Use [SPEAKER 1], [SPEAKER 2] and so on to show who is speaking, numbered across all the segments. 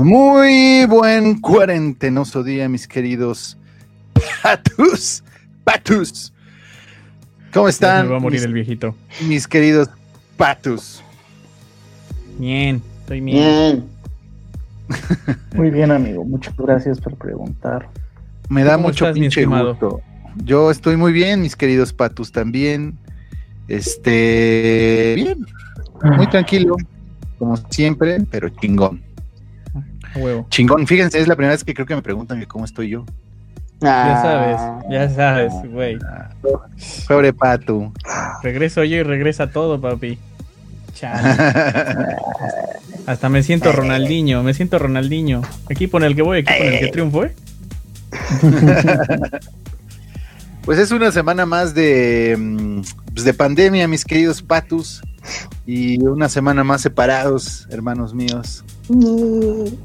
[SPEAKER 1] Muy buen cuarentenoso día, mis queridos patus. Patus. ¿Cómo están?
[SPEAKER 2] Me va a morir
[SPEAKER 1] mis,
[SPEAKER 2] el viejito.
[SPEAKER 1] mis queridos patus?
[SPEAKER 2] Bien, estoy bien.
[SPEAKER 3] Bien. Muy bien, amigo. Muchas gracias por preguntar.
[SPEAKER 1] Me da
[SPEAKER 2] ¿Cómo
[SPEAKER 1] mucho
[SPEAKER 2] estás,
[SPEAKER 1] pinche gusto. Yo estoy muy bien, mis queridos patus también. Este, bien, muy tranquilo, como siempre, pero chingón.
[SPEAKER 2] Huevo.
[SPEAKER 1] Chingón, fíjense, es la primera vez que creo que me preguntan que cómo estoy yo.
[SPEAKER 2] Ya
[SPEAKER 3] Ah,
[SPEAKER 2] sabes, ya sabes, güey.
[SPEAKER 1] Pobre patu.
[SPEAKER 2] Regreso yo y regresa todo, papi. Chale. Hasta me siento Ronaldinho, me siento Ronaldinho. Equipo en el que voy, equipo en el que triunfo, ¿eh?
[SPEAKER 1] Pues es una semana más de, mm, pues de pandemia, mis queridos patus. Y una semana más separados, hermanos míos.
[SPEAKER 3] Voy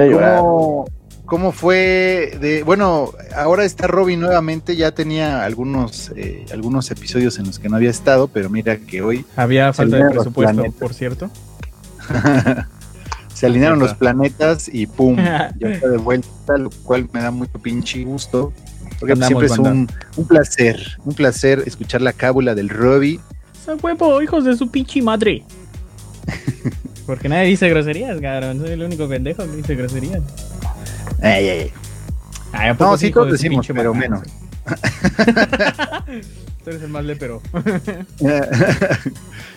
[SPEAKER 3] a llorar.
[SPEAKER 1] ¿Cómo, cómo fue de. Bueno, ahora está Robin nuevamente. Ya tenía algunos, eh, algunos episodios en los que no había estado, pero mira que hoy
[SPEAKER 2] Había falta de presupuesto, por cierto.
[SPEAKER 1] se alinearon los planetas y ¡pum! Ya está de vuelta, lo cual me da mucho pinche gusto. Porque
[SPEAKER 2] Andamos,
[SPEAKER 1] siempre es un, un placer, un placer escuchar la cábula del Robbie.
[SPEAKER 2] ¡Ese huevo, hijos de su pinche madre! Porque nadie dice groserías, cabrón. Soy el único pendejo que dice groserías.
[SPEAKER 1] Ay, ay, ay.
[SPEAKER 2] ¿a poco
[SPEAKER 1] No, sí, todos decimos,
[SPEAKER 2] pinche
[SPEAKER 1] pero menos.
[SPEAKER 2] Tú eres el más lépero.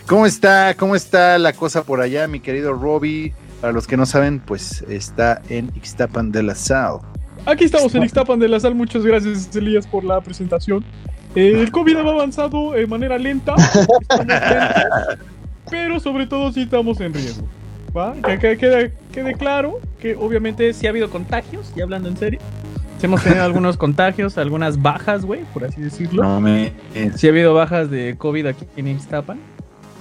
[SPEAKER 1] ¿Cómo está, ¿Cómo está la cosa por allá, mi querido Robbie? Para los que no saben, pues está en Ixtapan de la Sal.
[SPEAKER 2] Aquí estamos en Ixtapan de la Sal. Muchas gracias, Elías, por la presentación. El COVID ha avanzado de manera lenta, lentos, pero sobre todo sí estamos en riesgo. ¿va? Que, que- quede, quede claro que obviamente sí ha habido contagios, y hablando en serio. Sí hemos tenido algunos contagios, algunas bajas, güey, por así decirlo.
[SPEAKER 1] No me.
[SPEAKER 2] Sí ha habido bajas de COVID aquí en Ixtapan.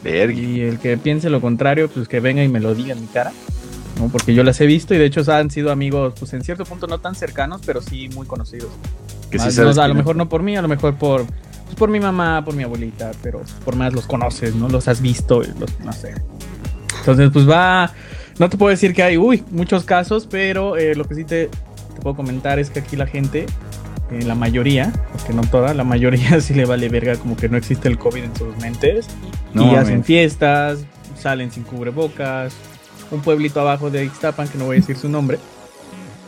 [SPEAKER 1] Vergui.
[SPEAKER 2] Y el que piense lo contrario, pues que venga y me lo diga en mi cara. ¿no? Porque yo las he visto y de hecho han sido amigos, pues en cierto punto no tan cercanos, pero sí muy conocidos.
[SPEAKER 1] Que sí
[SPEAKER 2] Más-
[SPEAKER 1] sabes
[SPEAKER 2] no, a lo mejor no por mí, a lo mejor por, pues, por mi mamá, por mi abuelita, pero por más los conoces, ¿no? Los has visto, los, no sé. Entonces, pues va, no te puedo decir que hay, uy, muchos casos, pero eh, lo que sí te, te puedo comentar es que aquí la gente, eh, la mayoría, porque no toda, la mayoría sí le vale verga como que no existe el COVID en sus mentes
[SPEAKER 1] No
[SPEAKER 2] y hacen fiestas, salen sin cubrebocas. Un pueblito abajo de Ixtapan, que no voy a decir su nombre,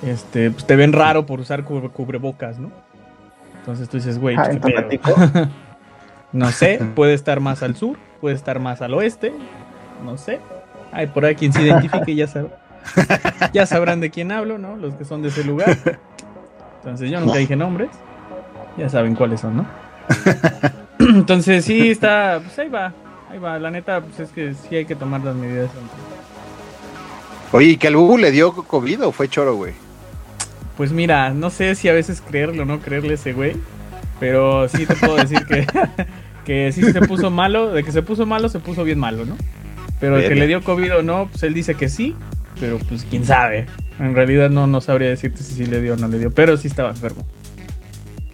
[SPEAKER 2] este, pues te ven raro por usar cubre- cubrebocas, ¿no? Entonces tú dices, güey,
[SPEAKER 3] Ah.
[SPEAKER 2] No sé, puede estar más al sur, puede estar más al oeste, no sé. Hay por ahí quien se identifique, ya sabrá. Ya sabrán de quién hablo, ¿no? Los que son de ese lugar. Entonces yo nunca dije nombres. Ya saben cuáles son, ¿no? Entonces sí está, pues ahí va, ahí va. La neta, pues es que sí hay que tomar las medidas.
[SPEAKER 1] Oye, ¿y que al Bubu le dio COVID o fue choro, güey?
[SPEAKER 2] Pues mira, no sé si a veces creerlo o no creerle a ese güey, pero sí te puedo decir que, que sí se puso malo, de que se puso malo, se puso bien malo, ¿no? Pero el que le dio COVID o no, pues él dice que sí, pero pues quién sabe. En realidad no, no sabría decirte si sí le dio o no le dio, pero sí estaba enfermo.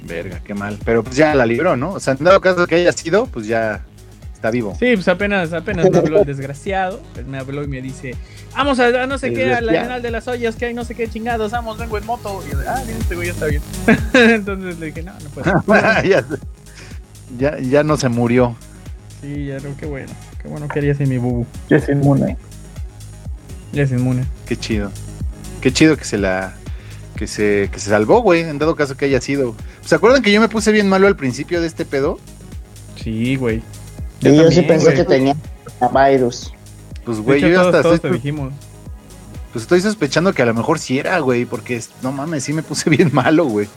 [SPEAKER 1] Verga, qué mal. Pero pues ya la libró, ¿no? O sea, en dado caso que haya sido, pues ya está vivo.
[SPEAKER 2] Sí, pues apenas, apenas me habló el desgraciado, él me habló y me dice, vamos a, a no sé qué, a la. Arenal de las Ollas, que hay no sé qué chingados, vamos, vengo en moto. Y yo, ah, bien, este güey ya está bien. Entonces le dije, no, no puedo.
[SPEAKER 1] ya, ya, ya no se murió.
[SPEAKER 2] Sí, ya no, qué bueno. Qué bueno que haría así mi bubu.
[SPEAKER 3] Ya es inmune.
[SPEAKER 2] Ya es inmune.
[SPEAKER 1] Qué chido. Qué chido que se la. Que se, que se salvó, güey, en dado caso que haya sido. ¿Se acuerdan que yo me puse bien malo al principio de este pedo?
[SPEAKER 2] Sí, güey.
[SPEAKER 4] Y yo sí pensé
[SPEAKER 2] güey.
[SPEAKER 4] que tenía virus.
[SPEAKER 1] Pues, güey,
[SPEAKER 2] hecho,
[SPEAKER 1] yo
[SPEAKER 2] todos,
[SPEAKER 1] hasta
[SPEAKER 2] todos
[SPEAKER 1] estoy,
[SPEAKER 2] dijimos.
[SPEAKER 1] pues estoy sospechando que a lo mejor sí era, güey, porque no mames, sí me puse bien malo, güey.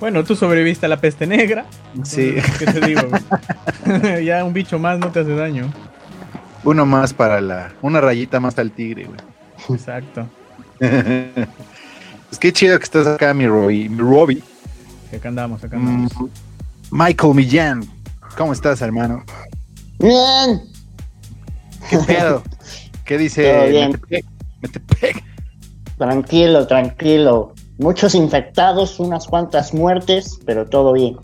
[SPEAKER 2] Bueno, tú sobreviviste a la peste negra.
[SPEAKER 1] Sí,
[SPEAKER 2] ¿Qué te digo, güey? ya un bicho más no te hace daño.
[SPEAKER 1] uno más para la. Una rayita más al tigre, güey.
[SPEAKER 2] Exacto.
[SPEAKER 1] pues qué chido que estás acá, mi Robbie. Mi Robbie.
[SPEAKER 2] Acá andamos, acá
[SPEAKER 1] Mm,
[SPEAKER 2] andamos.
[SPEAKER 1] Michael Millán. ¿Cómo estás, hermano?
[SPEAKER 4] Bien,
[SPEAKER 1] ¿Qué pedo? ¿Qué dice?
[SPEAKER 4] Todo bien.
[SPEAKER 1] Metepec? Metepec.
[SPEAKER 4] tranquilo, tranquilo. Muchos infectados, unas cuantas muertes, pero todo bien.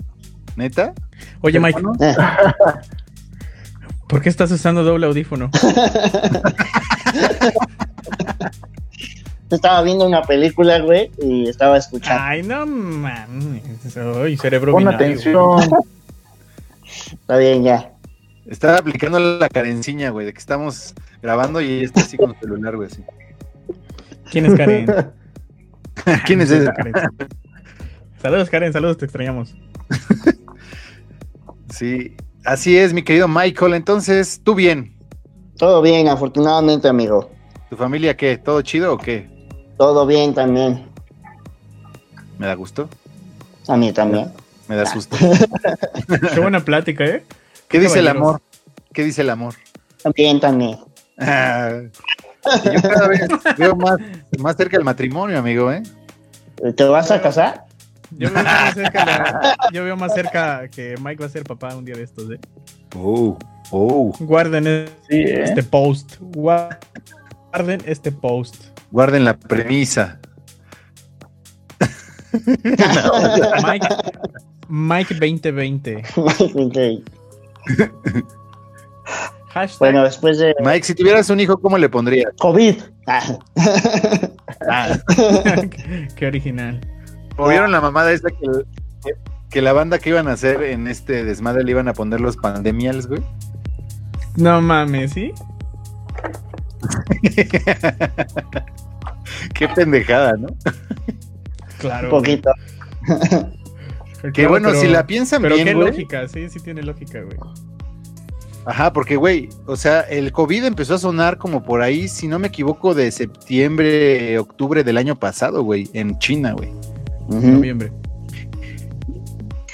[SPEAKER 1] ¿Neta?
[SPEAKER 2] Oye, Mike?
[SPEAKER 4] Eh,
[SPEAKER 2] ¿Por qué estás usando doble audífono?
[SPEAKER 4] Estaba viendo una película, güey, y estaba escuchando.
[SPEAKER 2] Ay, no mames. Ay, cerebro
[SPEAKER 3] Pon
[SPEAKER 2] binario.
[SPEAKER 3] atención.
[SPEAKER 4] Está bien, ya.
[SPEAKER 1] Estaba aplicando la carenciña, güey, de que estamos grabando y ella está así con el celular, güey, así.
[SPEAKER 2] ¿Quién es Karen?
[SPEAKER 1] ¿Quién es esa?
[SPEAKER 2] Karen. Saludos, Karen, saludos, te extrañamos.
[SPEAKER 1] Sí, así es, mi querido Michael. Entonces, ¿tú bien?
[SPEAKER 4] Todo bien, afortunadamente, amigo.
[SPEAKER 1] ¿Tu familia qué? ¿Todo chido o qué?
[SPEAKER 4] Todo bien también.
[SPEAKER 1] ¿Me da gusto?
[SPEAKER 4] A mí también.
[SPEAKER 1] Me da susto.
[SPEAKER 2] Qué buena plática, ¿eh?
[SPEAKER 1] ¿Qué dice el amor? ¿Qué dice el amor?
[SPEAKER 4] También, también.
[SPEAKER 1] Ah, yo cada vez veo más, más cerca el matrimonio, amigo, ¿eh?
[SPEAKER 4] ¿Te vas a casar?
[SPEAKER 2] Yo veo, más cerca la- yo veo más cerca que Mike va a ser papá un día de estos, ¿eh?
[SPEAKER 1] Oh, oh.
[SPEAKER 2] Guarden
[SPEAKER 3] Sí, ¿eh?
[SPEAKER 2] este post. Gua- Guarden este post.
[SPEAKER 1] Guarden la premisa.
[SPEAKER 2] Mike, Mike 2020. Hashtag.
[SPEAKER 4] bueno, después de
[SPEAKER 1] Mike, si tuvieras un hijo, ¿cómo le pondrías?
[SPEAKER 4] COVID. Ah,
[SPEAKER 1] Ah,
[SPEAKER 2] Qué original.
[SPEAKER 1] ¿o ¿Vieron la mamada esa que, que- que la banda que iban a hacer en este desmadre le iban a poner los pandemials, güey?
[SPEAKER 2] No mames, ¿sí?
[SPEAKER 1] Qué pendejada, ¿no?
[SPEAKER 2] Claro.
[SPEAKER 4] un poquito.
[SPEAKER 1] Que
[SPEAKER 2] Claro,
[SPEAKER 1] bueno,
[SPEAKER 2] pero-
[SPEAKER 1] si la piensan
[SPEAKER 2] Pero
[SPEAKER 1] bien,
[SPEAKER 2] qué
[SPEAKER 1] güey.
[SPEAKER 2] lógica, sí, sí tiene lógica, güey.
[SPEAKER 1] Ajá, porque, güey, o sea, el COVID empezó a sonar como por ahí, si no me equivoco, de septiembre, octubre del año pasado, güey, en China, güey.
[SPEAKER 4] Ujú.
[SPEAKER 2] Noviembre.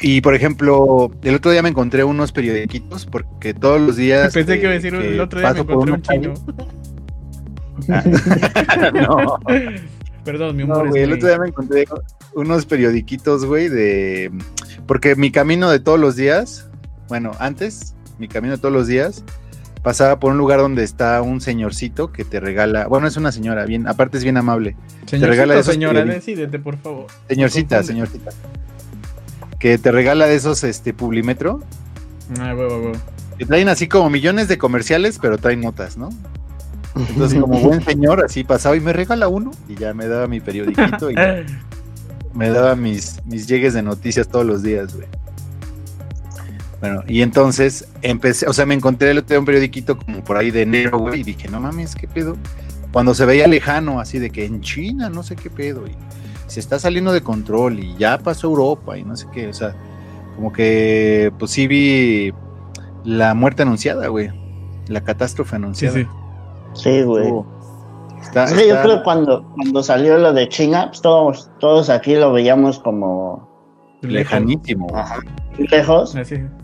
[SPEAKER 1] Y, por ejemplo, el otro día me encontré unos periodiquitos, porque todos los días...
[SPEAKER 2] Pensé que iba a decir, el otro día me encontré un chino.
[SPEAKER 1] calle- no,
[SPEAKER 2] Perdón, mi
[SPEAKER 1] no,
[SPEAKER 2] humor
[SPEAKER 1] güey, el otro día me encontré unos periodiquitos, güey, de... Porque mi camino de todos los días, bueno, antes, mi camino de todos los días, pasaba por un lugar donde está un señorcito que te regala, bueno, es una señora, bien, aparte es bien amable.
[SPEAKER 2] Señorcito,
[SPEAKER 1] regala esos
[SPEAKER 2] señora, decídete, por favor.
[SPEAKER 1] Señorcita, señorcita. Que te regala de esos este publimetro,
[SPEAKER 2] Ah, huevo, huevo.
[SPEAKER 1] que traen así como millones de comerciales, pero traen notas, ¿no? Entonces, como buen señor, así pasaba y me regala uno, y ya me daba mi periodiquito y me daba mis, mis llegues de noticias todos los días, güey. Bueno, y entonces empecé, o sea, me encontré el otro día un periodiquito como por ahí de enero, güey, y dije, no mames, ¿qué pedo? Cuando se veía lejano, así de que en China, no sé qué pedo, y se está saliendo de control, y ya pasó Europa, y no sé qué, o sea, como que, pues sí vi la muerte anunciada, güey, la catástrofe anunciada.
[SPEAKER 2] sí.
[SPEAKER 4] Sí, güey.
[SPEAKER 1] Está-
[SPEAKER 4] Es que yo creo que cuando, cuando salió lo de China, pues todos, todos aquí lo veíamos como
[SPEAKER 1] lejanísimo. güey.
[SPEAKER 4] ajá, lejos.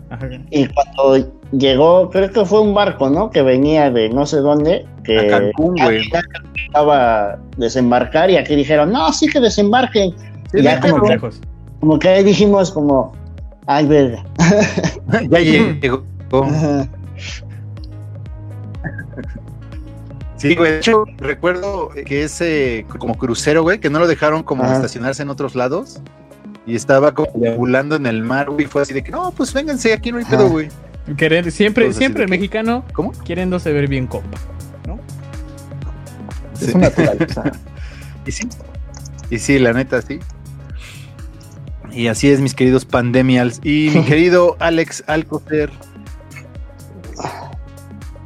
[SPEAKER 2] Ajá.
[SPEAKER 4] Y cuando llegó, creo que fue un barco, ¿no? Que venía de no sé dónde, que
[SPEAKER 1] A Cancún, güey.
[SPEAKER 4] estaba a desembarcar y aquí dijeron, no, sí que desembarquen.
[SPEAKER 1] Sí,
[SPEAKER 4] Y ya como,
[SPEAKER 1] güey.
[SPEAKER 2] Lejos.
[SPEAKER 4] como que ahí dijimos como, ay, verga.
[SPEAKER 1] ya llegó. Sí, güey. De hecho, recuerdo que ese como crucero, güey, que no lo dejaron como
[SPEAKER 4] Ajá.
[SPEAKER 1] estacionarse en otros lados. Y estaba como deambulando en el mar, güey. Fue así de que, no, pues vénganse, aquí no hay pedo, güey.
[SPEAKER 2] Querer, siempre,
[SPEAKER 1] Entonces,
[SPEAKER 2] siempre
[SPEAKER 1] ¿de
[SPEAKER 2] el mexicano
[SPEAKER 1] ¿Cómo?
[SPEAKER 2] queriéndose ver bien compa.
[SPEAKER 3] Es una naturaleza.
[SPEAKER 1] Y sí. Y sí, la neta, sí. Y así es, mis queridos pandemials. Y mi querido Alex Alcocer.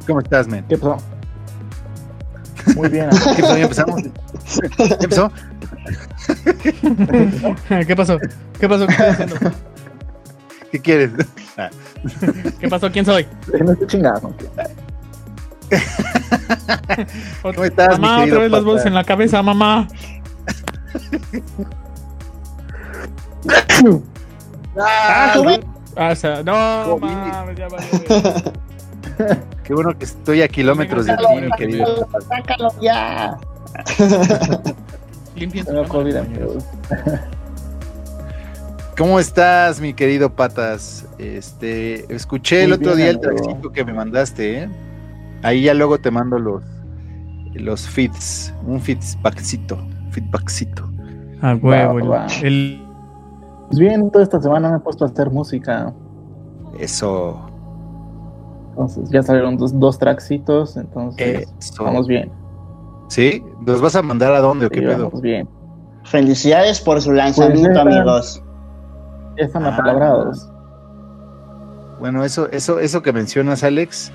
[SPEAKER 1] ¿Cómo estás, men?
[SPEAKER 3] ¿Qué pasó? Muy bien.
[SPEAKER 1] ¿Qué pasó? ¿Ya empezamos? ¿Ya empezó?
[SPEAKER 2] ¿Qué pasó? ¿Qué pasó? ¿Qué estoy haciendo?
[SPEAKER 1] ¿Qué quieres?
[SPEAKER 2] ¿Qué pasó? ¿Quién soy?
[SPEAKER 3] No estoy chingando.
[SPEAKER 2] Otra-
[SPEAKER 1] estás, mi
[SPEAKER 2] mamá, otra vez las bolsas en la cabeza, mamá.
[SPEAKER 4] Ah,
[SPEAKER 1] güey.
[SPEAKER 2] Ah, o sea, no, mames, ya.
[SPEAKER 1] Qué bueno que estoy a kilómetros de ti, mi querido.
[SPEAKER 4] Sácalo ya.
[SPEAKER 2] Cámara.
[SPEAKER 1] ¿Cómo estás, mi querido Patas? Este, escuché el otro
[SPEAKER 3] bien,
[SPEAKER 1] día el
[SPEAKER 3] amigo.
[SPEAKER 1] traxito que me mandaste, ¿eh? Ahí ya luego te mando los los feeds, un feedbackcito, feedbackcito.
[SPEAKER 2] Ah, huevo.
[SPEAKER 3] Va, va.
[SPEAKER 2] El,
[SPEAKER 3] Pues bien, toda esta semana me he puesto a hacer música.
[SPEAKER 1] Eso.
[SPEAKER 3] Entonces ya salieron dos, dos tracksitos, entonces
[SPEAKER 1] Eso.
[SPEAKER 3] vamos bien.
[SPEAKER 1] ¿Sí? ¿Los vas a mandar a dónde o qué
[SPEAKER 3] Sí,
[SPEAKER 1] pedo?
[SPEAKER 3] vamos bien.
[SPEAKER 4] Felicidades por su lanzamiento,
[SPEAKER 3] Pues,
[SPEAKER 4] amigos.
[SPEAKER 3] Ya están
[SPEAKER 1] Ah.
[SPEAKER 3] apalabrados.
[SPEAKER 1] Bueno, eso, eso, eso que mencionas, Alex,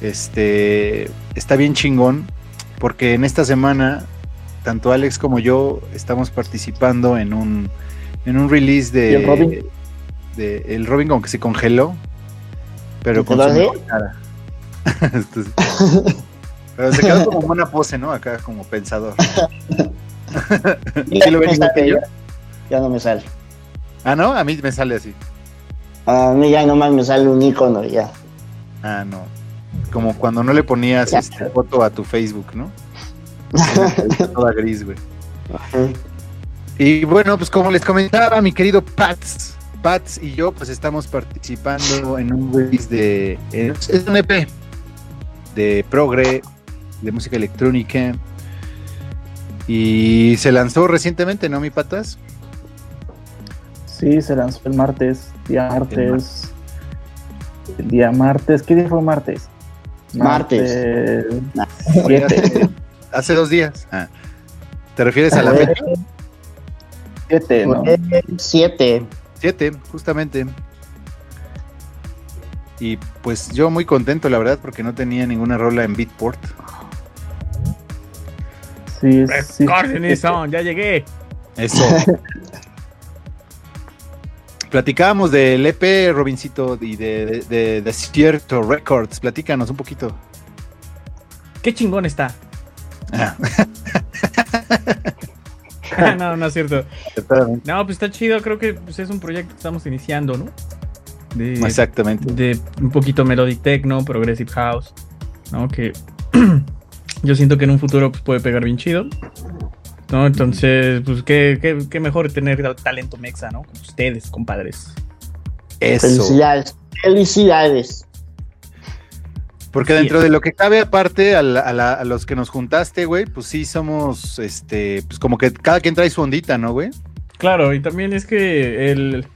[SPEAKER 1] este está bien chingón, porque en esta semana, tanto Alex como yo estamos participando en un, en un release de,
[SPEAKER 3] ¿Y el Robin?
[SPEAKER 1] de el Robin como que se congeló, pero con
[SPEAKER 4] ¿Te
[SPEAKER 1] su mejor cara. Entonces, pero se quedó como buena pose, ¿no? Acá como pensador.
[SPEAKER 4] Ya
[SPEAKER 1] ¿Sí lo ven que yo?
[SPEAKER 4] ya- no me sale.
[SPEAKER 1] Ah, no, a mí me sale así.
[SPEAKER 4] A mí ya nomás me sale un icono ya.
[SPEAKER 1] Ah, no. Como cuando no le ponías
[SPEAKER 4] Ya.
[SPEAKER 1] este, foto a tu Facebook, ¿no? Toda gris, güey. Y bueno, pues como les comentaba, mi querido Pats, Pats y yo, pues estamos participando en un release de. Es es un EP de progre, de música electrónica. Y se lanzó recientemente, ¿no, mi patas?
[SPEAKER 3] Sí, se lanzó el martes, día martes. El día martes, ¿qué día fue martes?
[SPEAKER 4] Martes.
[SPEAKER 3] Siete.
[SPEAKER 1] Hace dos días. Ah. ¿Te refieres a la
[SPEAKER 4] Fue-
[SPEAKER 1] fecha?
[SPEAKER 3] Siete, ¿no?
[SPEAKER 4] Siete.
[SPEAKER 1] Siete, justamente. Y pues yo muy contento, la verdad, porque no tenía ninguna rola en Beatport.
[SPEAKER 3] Sí, sí.
[SPEAKER 2] Coordination, ya llegué.
[SPEAKER 1] Eso. Platicábamos del EP, Robincito, y de, de, de Desierto Records. Platícanos un poquito.
[SPEAKER 2] Qué chingón está.
[SPEAKER 1] Ah,
[SPEAKER 2] no, no es cierto. No, pues está chido. Creo que pues, es un proyecto que estamos iniciando, ¿no? De,
[SPEAKER 1] Exactamente.
[SPEAKER 2] de un poquito melodic techno, progressive house, ¿no? Que yo siento que en un futuro pues, puede pegar bien chido. ¿No? Entonces, pues qué, qué, qué mejor tener talento mexa, ¿no? Con ustedes, compadres.
[SPEAKER 1] Eso.
[SPEAKER 4] Felicidades. Felicidades.
[SPEAKER 1] Porque dentro
[SPEAKER 2] es.
[SPEAKER 1] de lo que cabe aparte, a, la- a la- a los que nos juntaste, güey, pues sí somos, este, pues como que cada quien trae su ondita, ¿no, güey?
[SPEAKER 2] Claro, y también es que el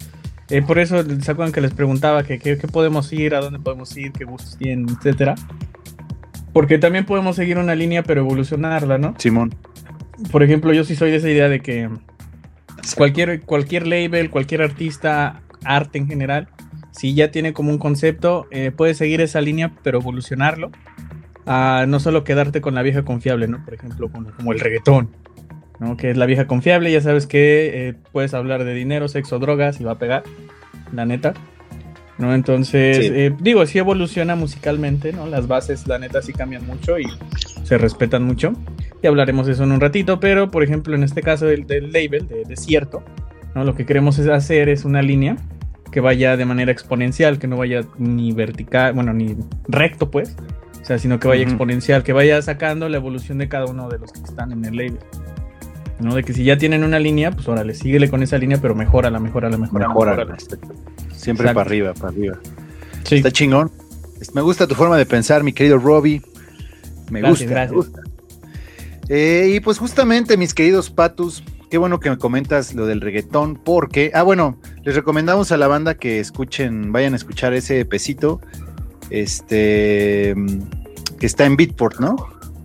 [SPEAKER 2] eh, por eso se acuerdan que les preguntaba que qué podemos ir, a dónde podemos ir, qué gustos tienen, etcétera. Porque también podemos seguir una línea pero evolucionarla, ¿no?
[SPEAKER 1] Simón.
[SPEAKER 2] Por ejemplo, yo sí soy de esa idea de que cualquier, cualquier label, cualquier artista, arte en general, si ya tiene como un concepto, eh, puedes seguir esa línea, pero evolucionarlo. A no solo quedarte con la vieja confiable, ¿no? Por ejemplo, como, como el reggaetón, ¿no? Que es la vieja confiable, ya sabes que eh, puedes hablar de dinero, sexo, drogas y va a pegar, la neta. ¿No? Entonces,
[SPEAKER 1] Sí.
[SPEAKER 2] eh, digo, sí evoluciona musicalmente, ¿no? Las bases, la neta, sí cambian mucho y se respetan mucho. Y hablaremos de eso en un ratito, pero por ejemplo, en este caso del, del label, de Desierto, ¿no? Lo que queremos es hacer es una línea que vaya de manera exponencial, que no vaya ni vertical, bueno, ni recto, pues, o sea, sino que vaya exponencial, que vaya sacando la evolución de cada uno de los que están en el label. ¿No? De que si ya tienen una línea, pues órale, síguele con esa línea, pero mejórala, mejórala, mejórala.
[SPEAKER 1] Mejora.
[SPEAKER 2] mejórala.
[SPEAKER 1] Siempre
[SPEAKER 2] Exacto.
[SPEAKER 1] para arriba, para arriba.
[SPEAKER 2] Sí,
[SPEAKER 1] Está chingón. Me gusta tu forma de pensar, mi querido Robbie. Me
[SPEAKER 2] Gracias,
[SPEAKER 1] gusta,
[SPEAKER 2] gracias.
[SPEAKER 1] me gusta. Eh, y pues justamente, mis queridos patus, qué bueno que me comentas lo del reggaetón, porque, ah, bueno, les recomendamos a la banda que escuchen, vayan a escuchar ese pesito, este, que está en Beatport, ¿no?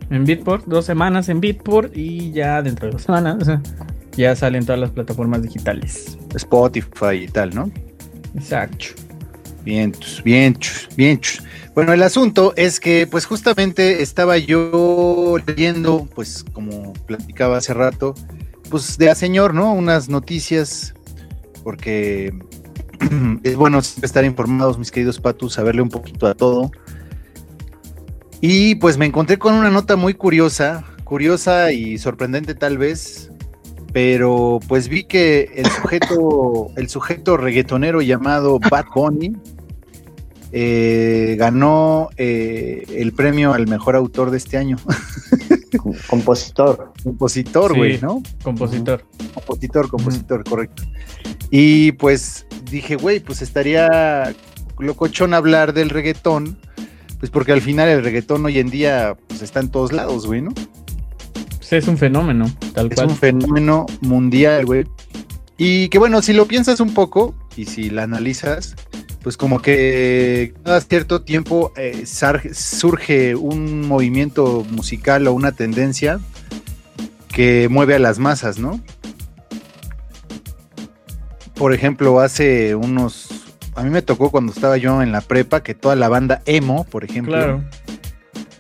[SPEAKER 2] en Beatport, dos semanas en Beatport y ya dentro de dos semanas ya salen todas las plataformas digitales.
[SPEAKER 1] Spotify y tal, ¿no?
[SPEAKER 2] Exacto.
[SPEAKER 1] Bien, bien, chus, bien. chus. Bueno, el asunto es que, pues justamente estaba yo leyendo, pues como platicaba hace rato, pues de a señor, ¿no? Unas noticias, porque es bueno siempre estar informados, mis queridos patus, saberle un poquito a todo. Y pues me encontré con una nota muy curiosa, curiosa y sorprendente tal vez, pero pues vi que el sujeto, el sujeto reggaetonero llamado Bad Bunny eh, ganó eh, el premio al mejor autor de este año.
[SPEAKER 4] Compositor.
[SPEAKER 1] Compositor,
[SPEAKER 2] Sí.
[SPEAKER 1] güey, ¿no?
[SPEAKER 2] Compositor.
[SPEAKER 1] Compositor, compositor, correcto. Y pues dije, güey, pues estaría locochón hablar del reggaetón, pues porque al final el reggaetón hoy en día pues está en todos lados, güey, ¿no?
[SPEAKER 2] Pues es un fenómeno, tal
[SPEAKER 1] Es
[SPEAKER 2] cual.
[SPEAKER 1] un fenómeno mundial, güey. Y que bueno, si lo piensas un poco y si la analizas, pues como que cada cierto tiempo eh, surge un movimiento musical o una tendencia que mueve a las masas, ¿no? Por ejemplo, hace unos... A mí me tocó cuando estaba yo en la prepa que toda la banda emo, por ejemplo,
[SPEAKER 2] Claro.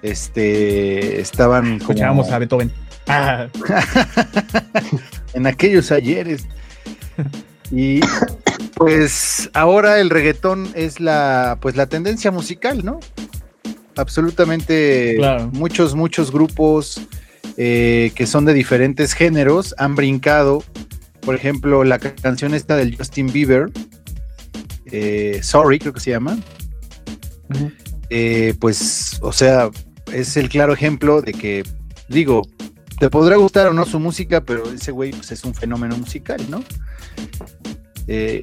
[SPEAKER 1] este, estaban como
[SPEAKER 2] Escuchábamos a Beethoven. Ah,
[SPEAKER 1] en aquellos ayeres. Y pues ahora el reggaetón es la pues la tendencia musical, ¿no? Absolutamente
[SPEAKER 2] Claro.
[SPEAKER 1] muchos, muchos grupos eh, que son de diferentes géneros han brincado. Por ejemplo, la ca- canción esta del Justin Bieber, eh, Sorry, creo que se llama. Eh, pues, o sea, es el claro ejemplo de que, digo, te podrá gustar o no su música, pero ese güey pues, es un fenómeno musical, ¿no? Eh,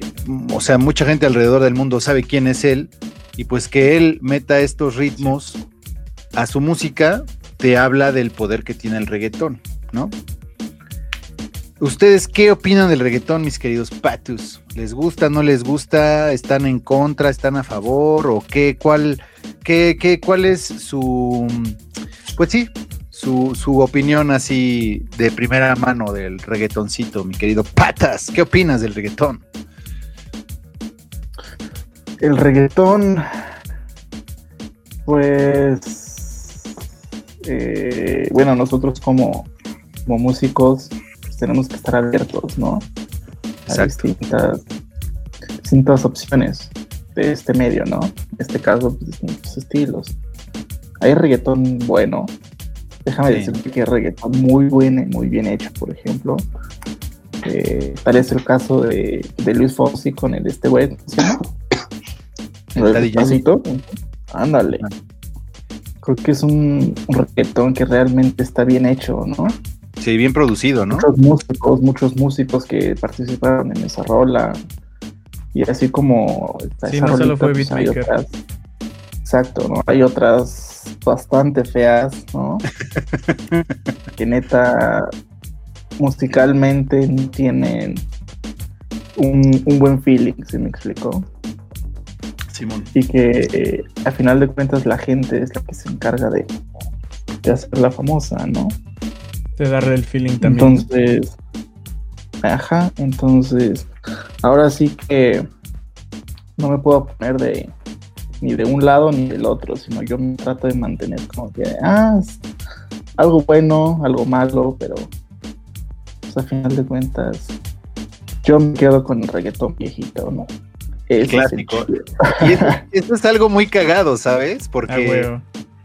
[SPEAKER 1] o sea, mucha gente alrededor del mundo sabe quién es él y pues que él meta estos ritmos a su música te habla del poder que tiene el reggaetón, ¿no? ¿Ustedes qué opinan del reggaetón, mis queridos patus? ¿Les gusta, no les gusta? ¿Están en contra? ¿Están a favor? ¿O qué? ¿Cuál, qué, qué, cuál es su, pues sí, su, su opinión así de primera mano del reggaetoncito, mi querido patas? ¿Qué opinas del reggaetón?
[SPEAKER 3] El reggaetón, pues, eh, bueno, nosotros como, como músicos pues, tenemos que estar abiertos, ¿no? A distintas, distintas opciones de este medio, ¿no? En este caso, pues, distintos estilos. Hay reggaetón bueno. Déjame
[SPEAKER 1] Sí.
[SPEAKER 3] decirte que reggaetón muy bueno y muy bien hecho, por ejemplo. Eh, tal es el caso de, de Luis Fonsi con el este güey. Despacito. Ándale.
[SPEAKER 1] Ah.
[SPEAKER 3] Creo que es un, un reggaetón que realmente está bien hecho, ¿no?
[SPEAKER 1] Sí, bien producido, ¿no?
[SPEAKER 3] Muchos músicos, muchos músicos que participaron en esa rola. Y así como
[SPEAKER 2] Sí,
[SPEAKER 3] esa
[SPEAKER 2] no solo fue
[SPEAKER 3] pues,
[SPEAKER 2] beatmaker.
[SPEAKER 3] otras. Exacto, ¿no? Hay otras bastante feas, ¿no? que neta musicalmente tienen un, un buen feeling, ¿se me explicó?
[SPEAKER 1] Simón.
[SPEAKER 3] y que eh, a final de cuentas la gente es la que se encarga de, de hacerla famosa, ¿no?
[SPEAKER 2] de darle el feeling también.
[SPEAKER 3] Entonces, ajá, entonces, ahora sí que no me puedo poner de ni de un lado ni del otro, sino yo me trato de mantener como que, ah, algo bueno, algo malo, pero pues, a final de cuentas, yo me quedo con el reggaetón viejito, ¿no? Es
[SPEAKER 1] Clásico. Y eso, eso es algo muy cagado, ¿sabes?
[SPEAKER 2] Ah,
[SPEAKER 1] Porque,
[SPEAKER 2] huevo.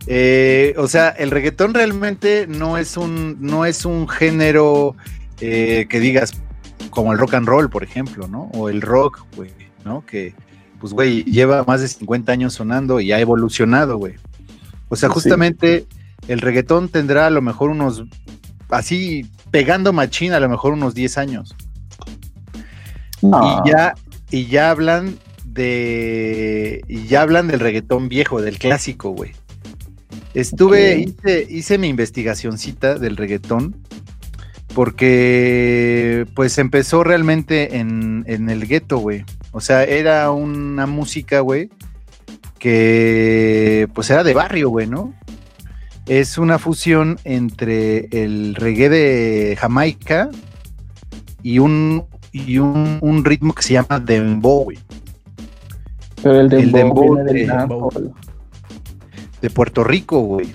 [SPEAKER 1] eh, o sea, el reggaetón realmente no es un, no es un género eh, que digas como el rock and roll, por ejemplo, ¿no? O el rock, güey, ¿no? Que, pues, güey, lleva más de 50 años sonando y ha evolucionado, güey. O sea,
[SPEAKER 3] Sí.
[SPEAKER 1] justamente el reggaetón tendrá a lo mejor unos, así, pegando machín, a lo mejor unos 10 años.
[SPEAKER 3] No.
[SPEAKER 1] Y ya, y ya hablan de. Y ya hablan del reggaetón viejo, del clásico, güey. Estuve, hice, hice mi investigacioncita del reggaetón. Porque pues empezó realmente en, en el gueto, güey. O sea, era una música, güey, que pues era de barrio, güey, ¿no? Es una fusión entre el reggae de Jamaica y un, y un, un ritmo que se llama dembow, güey,
[SPEAKER 3] Pero el
[SPEAKER 1] el
[SPEAKER 3] dembow del
[SPEAKER 1] de- de Puerto Rico, güey.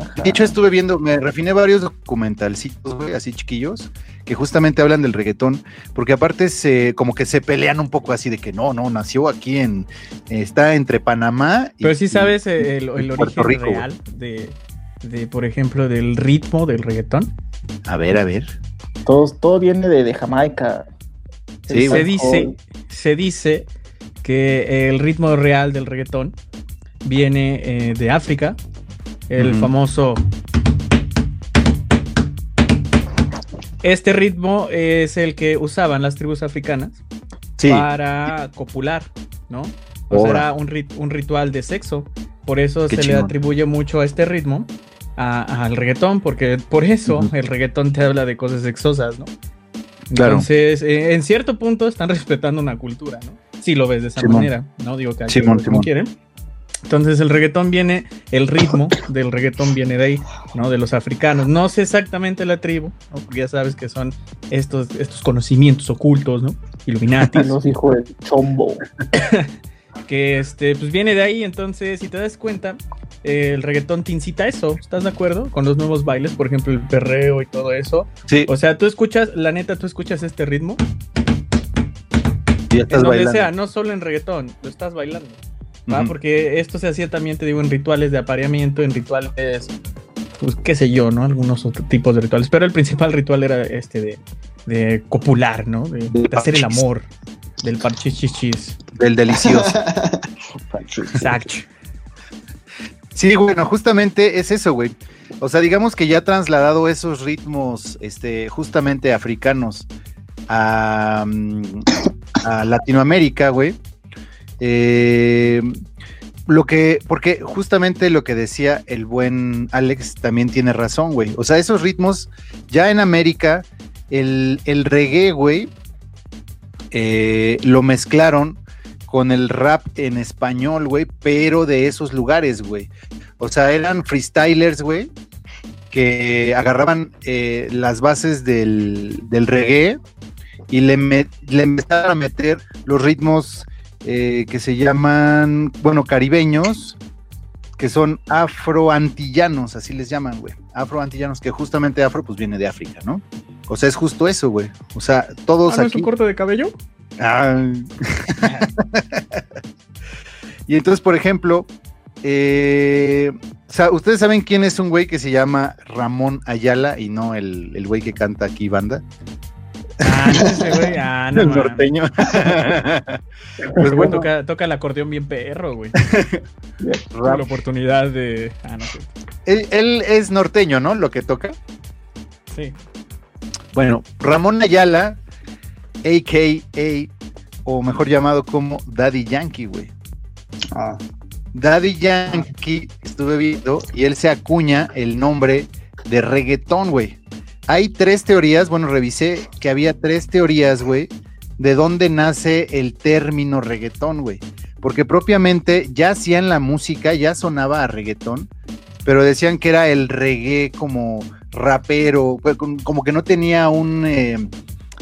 [SPEAKER 3] Ajá.
[SPEAKER 1] De hecho, estuve viendo, me refiné varios documentalcitos, güey, así chiquillos, que justamente hablan del reggaetón, porque aparte se, como que se pelean un poco así de que no, no, nació aquí en, está entre Panamá y.
[SPEAKER 2] Pero sí
[SPEAKER 1] y-
[SPEAKER 2] sabes el, el origen
[SPEAKER 1] Rico,
[SPEAKER 2] real de, de, por ejemplo, del ritmo del reggaetón.
[SPEAKER 1] A ver, a ver.
[SPEAKER 3] Todo, todo viene de, de Jamaica.
[SPEAKER 1] Sí,
[SPEAKER 2] se dice, se dice que el ritmo real del reggaetón viene eh, de África, el famoso. Este ritmo es el que usaban las tribus africanas
[SPEAKER 1] Sí,
[SPEAKER 2] para copular, ¿no? O sea, era un, rit- un ritual de sexo. Por eso
[SPEAKER 1] Qué
[SPEAKER 2] se le atribuye mucho a este ritmo, al reggaetón, porque por eso el reggaetón te habla de cosas sexosas, ¿no?
[SPEAKER 1] Claro.
[SPEAKER 2] Entonces, eh, en cierto punto están respetando una cultura, ¿no? si lo ves de esa
[SPEAKER 1] Simón.
[SPEAKER 2] manera, ¿no? Digo que hay que
[SPEAKER 1] Simón, Simón.
[SPEAKER 2] quieren. Entonces el reggaetón viene, el ritmo del reggaetón viene de ahí, ¿no? De los africanos. No sé exactamente la tribu, ¿no? Porque ya sabes que son estos, estos conocimientos ocultos, ¿no? Illuminati.
[SPEAKER 3] Los hijos del chombo.
[SPEAKER 2] que este, pues viene de ahí. Entonces, si te das cuenta, eh, el reggaetón te incita a eso. ¿Estás de acuerdo? Con los nuevos bailes, por ejemplo, el perreo y todo eso.
[SPEAKER 1] Sí,
[SPEAKER 2] O sea, tú escuchas, la neta, tú escuchas este ritmo.
[SPEAKER 1] y ya
[SPEAKER 2] En
[SPEAKER 1] estás
[SPEAKER 2] donde
[SPEAKER 1] bailando.
[SPEAKER 2] sea, no solo en reggaetón, lo estás bailando. ¿Va? Porque esto se hacía también, te digo, en rituales de apareamiento, en rituales, pues qué sé yo, ¿no? Algunos otros tipos de rituales. Pero el principal ritual era este de, de copular, ¿no? De, de hacer el amor, del parchichichis.
[SPEAKER 1] Del delicioso.
[SPEAKER 2] Exacto.
[SPEAKER 1] Sí, bueno, justamente es eso, güey. O sea, digamos que ya ha trasladado esos ritmos, este, justamente africanos a, mm, a Latinoamérica, güey. Eh, lo que, porque justamente lo que decía el buen Alex también tiene razón, güey. O sea, esos ritmos, ya en América, el, el reggae, güey, eh, lo mezclaron con el rap en español, güey, pero de esos lugares, güey. O sea, eran freestylers, güey, que agarraban eh, las bases del, del reggae y le, me- le empezaron a meter los ritmos eh, que se llaman, bueno, caribeños, que son afroantillanos, así les llaman, güey. Afroantillanos, que justamente afro, pues viene de África, ¿no? O sea, es justo eso, güey. O sea, todos
[SPEAKER 2] ¿Ah, no es
[SPEAKER 1] aquí.
[SPEAKER 2] un corte de cabello?
[SPEAKER 1] Ah. y entonces, por ejemplo, eh, o sea, ustedes saben quién es un güey que se llama Ramón Ayala y no el, el güey que canta aquí banda.
[SPEAKER 2] Ah, no güey. Ah, no.
[SPEAKER 1] el norteño.
[SPEAKER 2] Pues güey, toca, toca el acordeón bien perro, güey. La oportunidad de. Ah, no sé.
[SPEAKER 1] él, él es norteño, ¿no? Lo que toca.
[SPEAKER 2] Sí.
[SPEAKER 1] Bueno, Ramón Ayala, a.k.a. o mejor llamado como Daddy Yankee, güey.
[SPEAKER 4] Ah,
[SPEAKER 1] Daddy Yankee, estuve viendo, y él se acuña el nombre de reggaetón, güey. Hay tres teorías, bueno, revisé que había tres teorías, güey, de dónde nace el término reggaetón, güey. Porque propiamente ya hacían la música, ya sonaba a reggaetón, pero decían que era el reggae como rapero, pues, como que no tenía un... eh,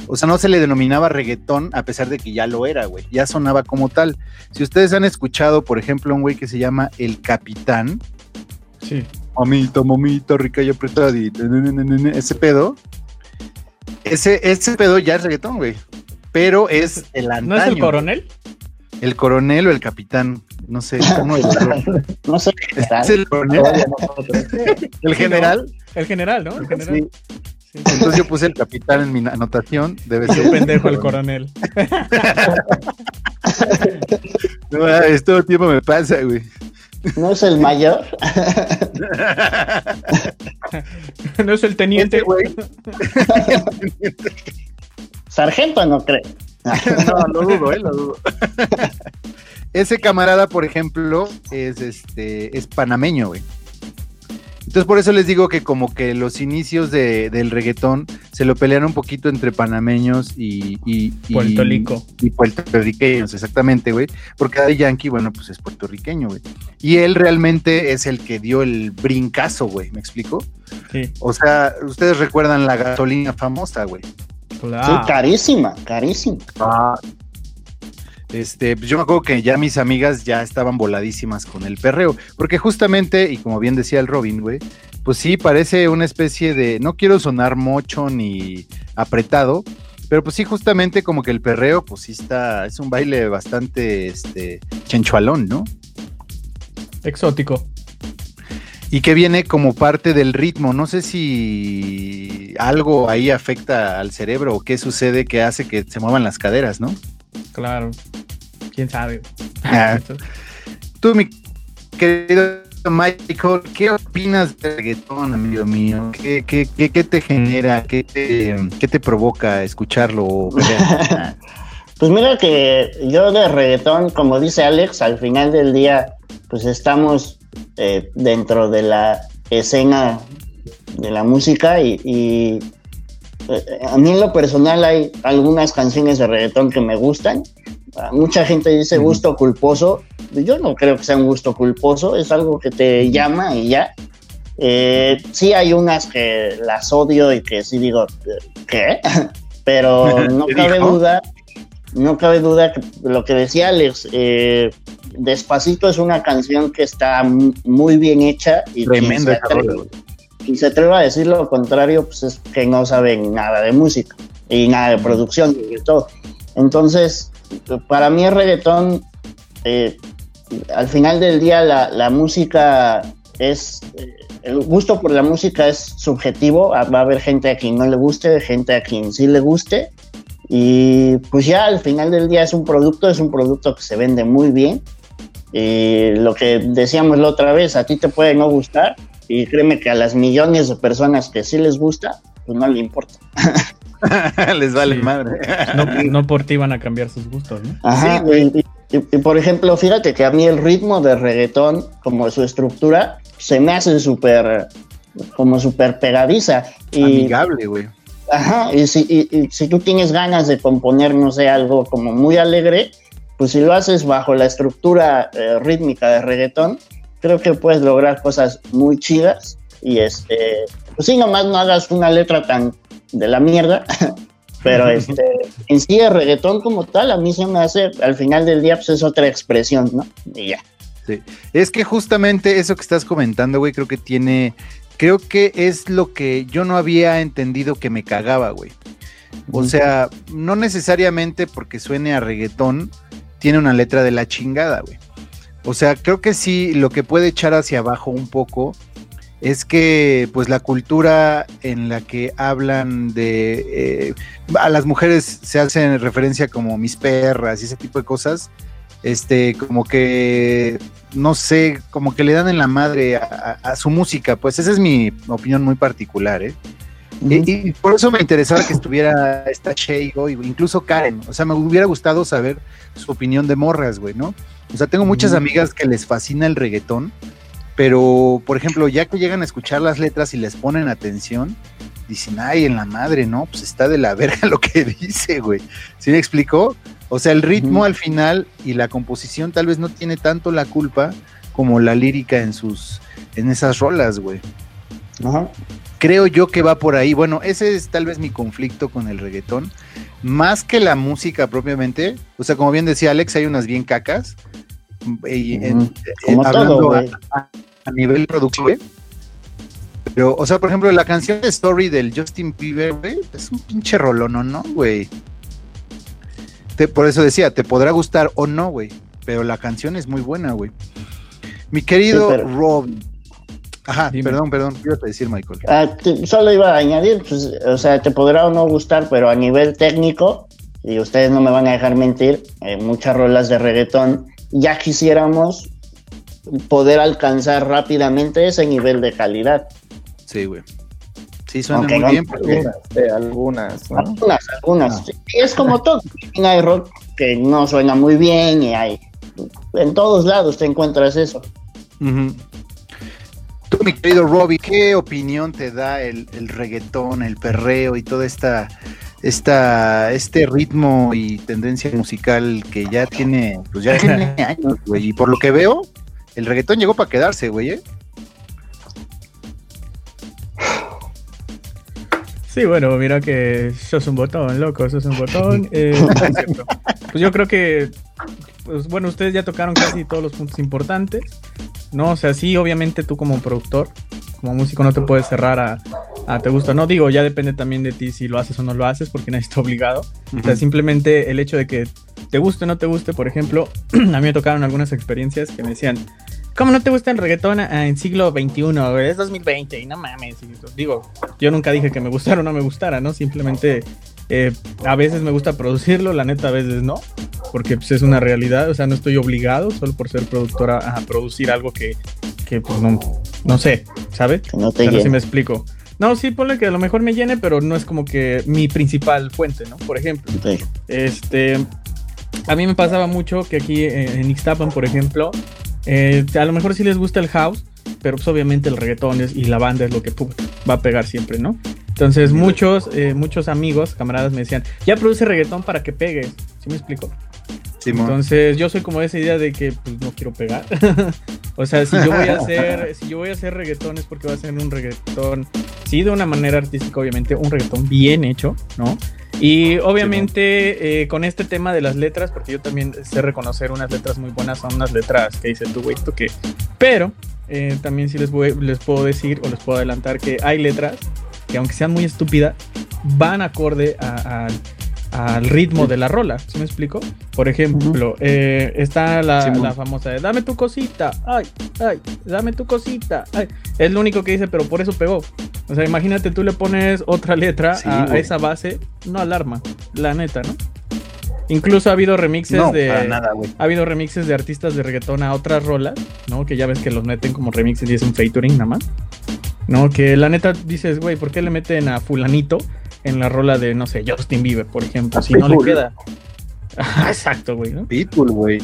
[SPEAKER 1] o sea, no se le denominaba reggaetón a pesar de que ya lo era, güey. Ya sonaba como tal. Si ustedes han escuchado, por ejemplo, un güey que se llama El Capitán,
[SPEAKER 2] Sí.
[SPEAKER 1] Mamita, mamita, rica y apretadita, ese pedo, ese, ese pedo ya es reggaetón, güey. Pero es el antaño.
[SPEAKER 2] ¿No es el coronel?
[SPEAKER 1] El coronel o el capitán, no sé, los dos.
[SPEAKER 4] no sé.
[SPEAKER 1] ¿Es el coronel? ¿El general?
[SPEAKER 2] El general, ¿no? El general.
[SPEAKER 1] Sí.
[SPEAKER 2] Sí.
[SPEAKER 1] Entonces yo puse el capitán en mi anotación, debe
[SPEAKER 2] Un
[SPEAKER 1] ser.
[SPEAKER 2] pendejo el coronel.
[SPEAKER 1] No, es todo el tiempo me pasa, güey.
[SPEAKER 4] No es el mayor.
[SPEAKER 2] no es el teniente.
[SPEAKER 1] Güey,
[SPEAKER 4] Sargento no creo.
[SPEAKER 1] No, lo dudo, eh, lo dudo. Ese camarada, por ejemplo, es este, es panameño, güey. Entonces por eso les digo que como que los inicios de- del reggaetón se lo pelearon un poquito entre panameños y, y, y-
[SPEAKER 2] Puerto Rico.
[SPEAKER 1] y puertorriqueños, exactamente, güey. Porque Daddy Yankee, bueno, pues es puertorriqueño, güey. Y él realmente es el que dio el brincazo, güey, ¿me explico?
[SPEAKER 2] Sí.
[SPEAKER 1] O sea, ustedes recuerdan la gasolina famosa, güey.
[SPEAKER 4] Sí,
[SPEAKER 2] Claro.
[SPEAKER 4] carísima, carísima.
[SPEAKER 1] Este, pues yo me acuerdo que ya mis amigas ya estaban voladísimas con el perreo, porque justamente, y como bien decía el Robin, güey, pues sí, parece una especie de, no quiero sonar mocho ni apretado, pero pues sí, justamente como que el perreo, pues sí está, es un baile bastante, este, chenchualón, ¿no?
[SPEAKER 2] Exótico.
[SPEAKER 1] Y que viene como parte del ritmo, no sé si algo ahí afecta al cerebro o qué sucede que hace que se muevan las caderas, ¿no?
[SPEAKER 2] Claro. ¿Quién sabe?
[SPEAKER 1] Ah. Tú, mi querido Michael, ¿qué opinas del reggaetón, amigo mío? ¿Qué, qué, qué, qué te genera? ¿Qué te, qué te provoca escucharlo?
[SPEAKER 4] Pues mira que yo de reggaetón, como dice Alex, al final del día, pues estamos eh, dentro de la escena de la música y, y, a mí en lo personal hay algunas canciones de reggaetón que me gustan Mucha gente dice gusto culposo. Yo no creo que sea un gusto culposo, es algo que te llama y ya. Eh, sí hay unas que las odio y que sí digo, ¿qué? Pero no cabe duda, no cabe duda que lo que decía Alex, eh, Despacito es una canción que está muy bien hecha y
[SPEAKER 1] Tremenda
[SPEAKER 4] y se atreve a decir lo contrario, pues es que no saben nada de música y nada de producción y todo. Entonces, para mí el reggaetón, eh, al final del día la, música es, eh, el gusto por la música es subjetivo, va a haber gente a quien no le guste, gente a quien sí le guste, y pues ya al final del día es un producto, es un producto que se vende muy bien. Y lo que decíamos la otra vez, a ti te puede no gustar, y créeme que a las millones de personas que sí les gusta, pues no le importa.
[SPEAKER 1] les vale madre.
[SPEAKER 2] no, por ti van a cambiar sus gustos, ¿no?
[SPEAKER 4] Ajá, y, por ejemplo, fíjate que a mí el ritmo de reggaetón, como su estructura, se me hace súper, como súper pegadiza.
[SPEAKER 1] Y, Amigable, güey.
[SPEAKER 4] Ajá, y si, y si tú tienes ganas de componer, no sé, algo como muy alegre, pues si lo haces bajo la estructura eh, rítmica de reggaetón, creo que puedes lograr cosas muy chidas y este, pues sí, nomás no hagas una letra tan de la mierda, pero este, en sí el reggaetón como tal, a mí se me hace, al final del día, pues es otra expresión, ¿no? Y ya.
[SPEAKER 1] Sí, es que justamente eso que estás comentando, güey, creo que tiene, creo que es lo que yo no había entendido que me cagaba, güey. O sea, no necesariamente porque suene a reggaetón, tiene una letra de la chingada, güey. O sea, creo que sí, lo que puede echar hacia abajo un poco es que pues la cultura en la que hablan de eh, a las mujeres se hacen referencia como mis perras y ese tipo de cosas este como que no sé como que le dan en la madre a, su música pues esa es mi opinión muy particular ¿eh? y, por eso me interesaba que estuviera esta o incluso Karen o sea me hubiera gustado saber su opinión de morras güey no o sea, tengo muchas amigas que les fascina el reggaetón, pero, por ejemplo, ya que llegan a escuchar las letras y les ponen atención, dicen, ay, en la madre, ¿no? Pues está de la verga lo que dice, güey. ¿Sí me explicó? O sea, el ritmo al final y la composición tal vez no tiene tanto la culpa como la lírica en sus, en esas rolas, güey. Creo yo que va por ahí. Bueno, ese es tal vez mi conflicto con el reggaetón. Más que la música propiamente. O sea, como bien decía Alex, hay unas bien cacas y a, nivel productivo. Pero, o sea, por ejemplo, la canción de Story del Justin Bieber, güey, es un pinche rolón, ¿no, no, güey? por eso decía, te podrá gustar o no, güey, pero la canción es muy buena, güey. Mi querido Rob. Ajá, perdón, perdón, quiero decir, Michael.
[SPEAKER 4] Ah, solo iba a añadir, pues, o sea, te podrá o no gustar, pero a nivel técnico, y ustedes no me van a dejar mentir, eh, muchas rolas de reggaetón ya quisiéramos poder alcanzar rápidamente ese nivel de calidad.
[SPEAKER 1] Sí, güey. Sí, suena muy bien.
[SPEAKER 3] algunas,
[SPEAKER 4] algunas, algunas. Ah. Es como todo. Hay rock que no suena muy bien y hay. En todos lados te encuentras eso.
[SPEAKER 1] Tú, mi querido Robbie, ¿qué opinión te da el, el reggaetón, el perreo y toda esta esta, este ritmo y tendencia musical que ya tiene, pues ya tiene años, güey. Y por lo que veo, el reggaetón llegó para quedarse, güey, ¿eh?
[SPEAKER 2] Sí, bueno, mira que sos un botón, loco, sos un botón. Eh, pues yo creo que, pues bueno, ustedes ya tocaron casi todos los puntos importantes, ¿no? O sea, sí, obviamente tú como productor, como músico no te puedes cerrar a, Ah, te gusta. No digo, ya depende también de ti si lo haces o no lo haces, porque nadie está obligado. O sea, simplemente el hecho de que te guste o no te guste, por ejemplo, a mí me tocaron algunas experiencias que me decían, ¿cómo no te gusta el reggaetón en siglo XXI? Es 2020 y no mames. digo, yo nunca dije que me gustara o no me gustara, ¿no? Simplemente eh, a veces me gusta producirlo, la neta a veces no, porque pues, es una realidad, o sea, no estoy obligado solo por ser productora a producir algo que, que pues no, no sé, ¿sabes? No te si me explico. No, sí, ponle que a lo mejor me llene, pero no es como que mi principal fuente, ¿no? Por ejemplo. Este. A mí me pasaba mucho que aquí en Ixtapan, por ejemplo, eh, a lo mejor sí les gusta el house, pero pues obviamente el reggaetón y la banda es lo que va a pegar siempre, ¿no? Entonces muchos, eh, muchos amigos, camaradas me decían, ya produce reggaetón para que pegue. ¿Sí me explico? Entonces yo soy como de esa idea de que pues no quiero pegar. o sea, si yo voy a hacer, si yo voy a hacer reggaetón es porque va a ser un reggaetón, sí, de una manera artística, obviamente, un reggaetón bien hecho, ¿no? Y obviamente eh, con este tema de las letras, porque yo también sé reconocer unas letras muy buenas, son unas letras que dice tu güey, que. Pero eh, también sí les, les puedo decir o les puedo adelantar que hay letras que aunque sean muy estúpidas, van acorde al ritmo de la rola. ¿Sí me explico? Por ejemplo, eh, está la, famosa de dame tu cosita, ay, ay, dame tu cosita, ay. Es lo único que dice, pero por eso pegó. O sea, imagínate, tú le pones otra letra a, esa base, no alarma, la neta, ¿no? Incluso ha habido remixes de. ha habido remixes de artistas de reggaetón a otras rolas, ¿no? Que ya ves que los meten como remixes y es un featuring nada más. ¿No? Que la neta dices, güey, ¿por qué le meten a Fulanito en la rola de, no sé, Justin Bieber, por ejemplo? Si no le queda. Exacto, güey, ¿no?
[SPEAKER 1] Pitbull, güey.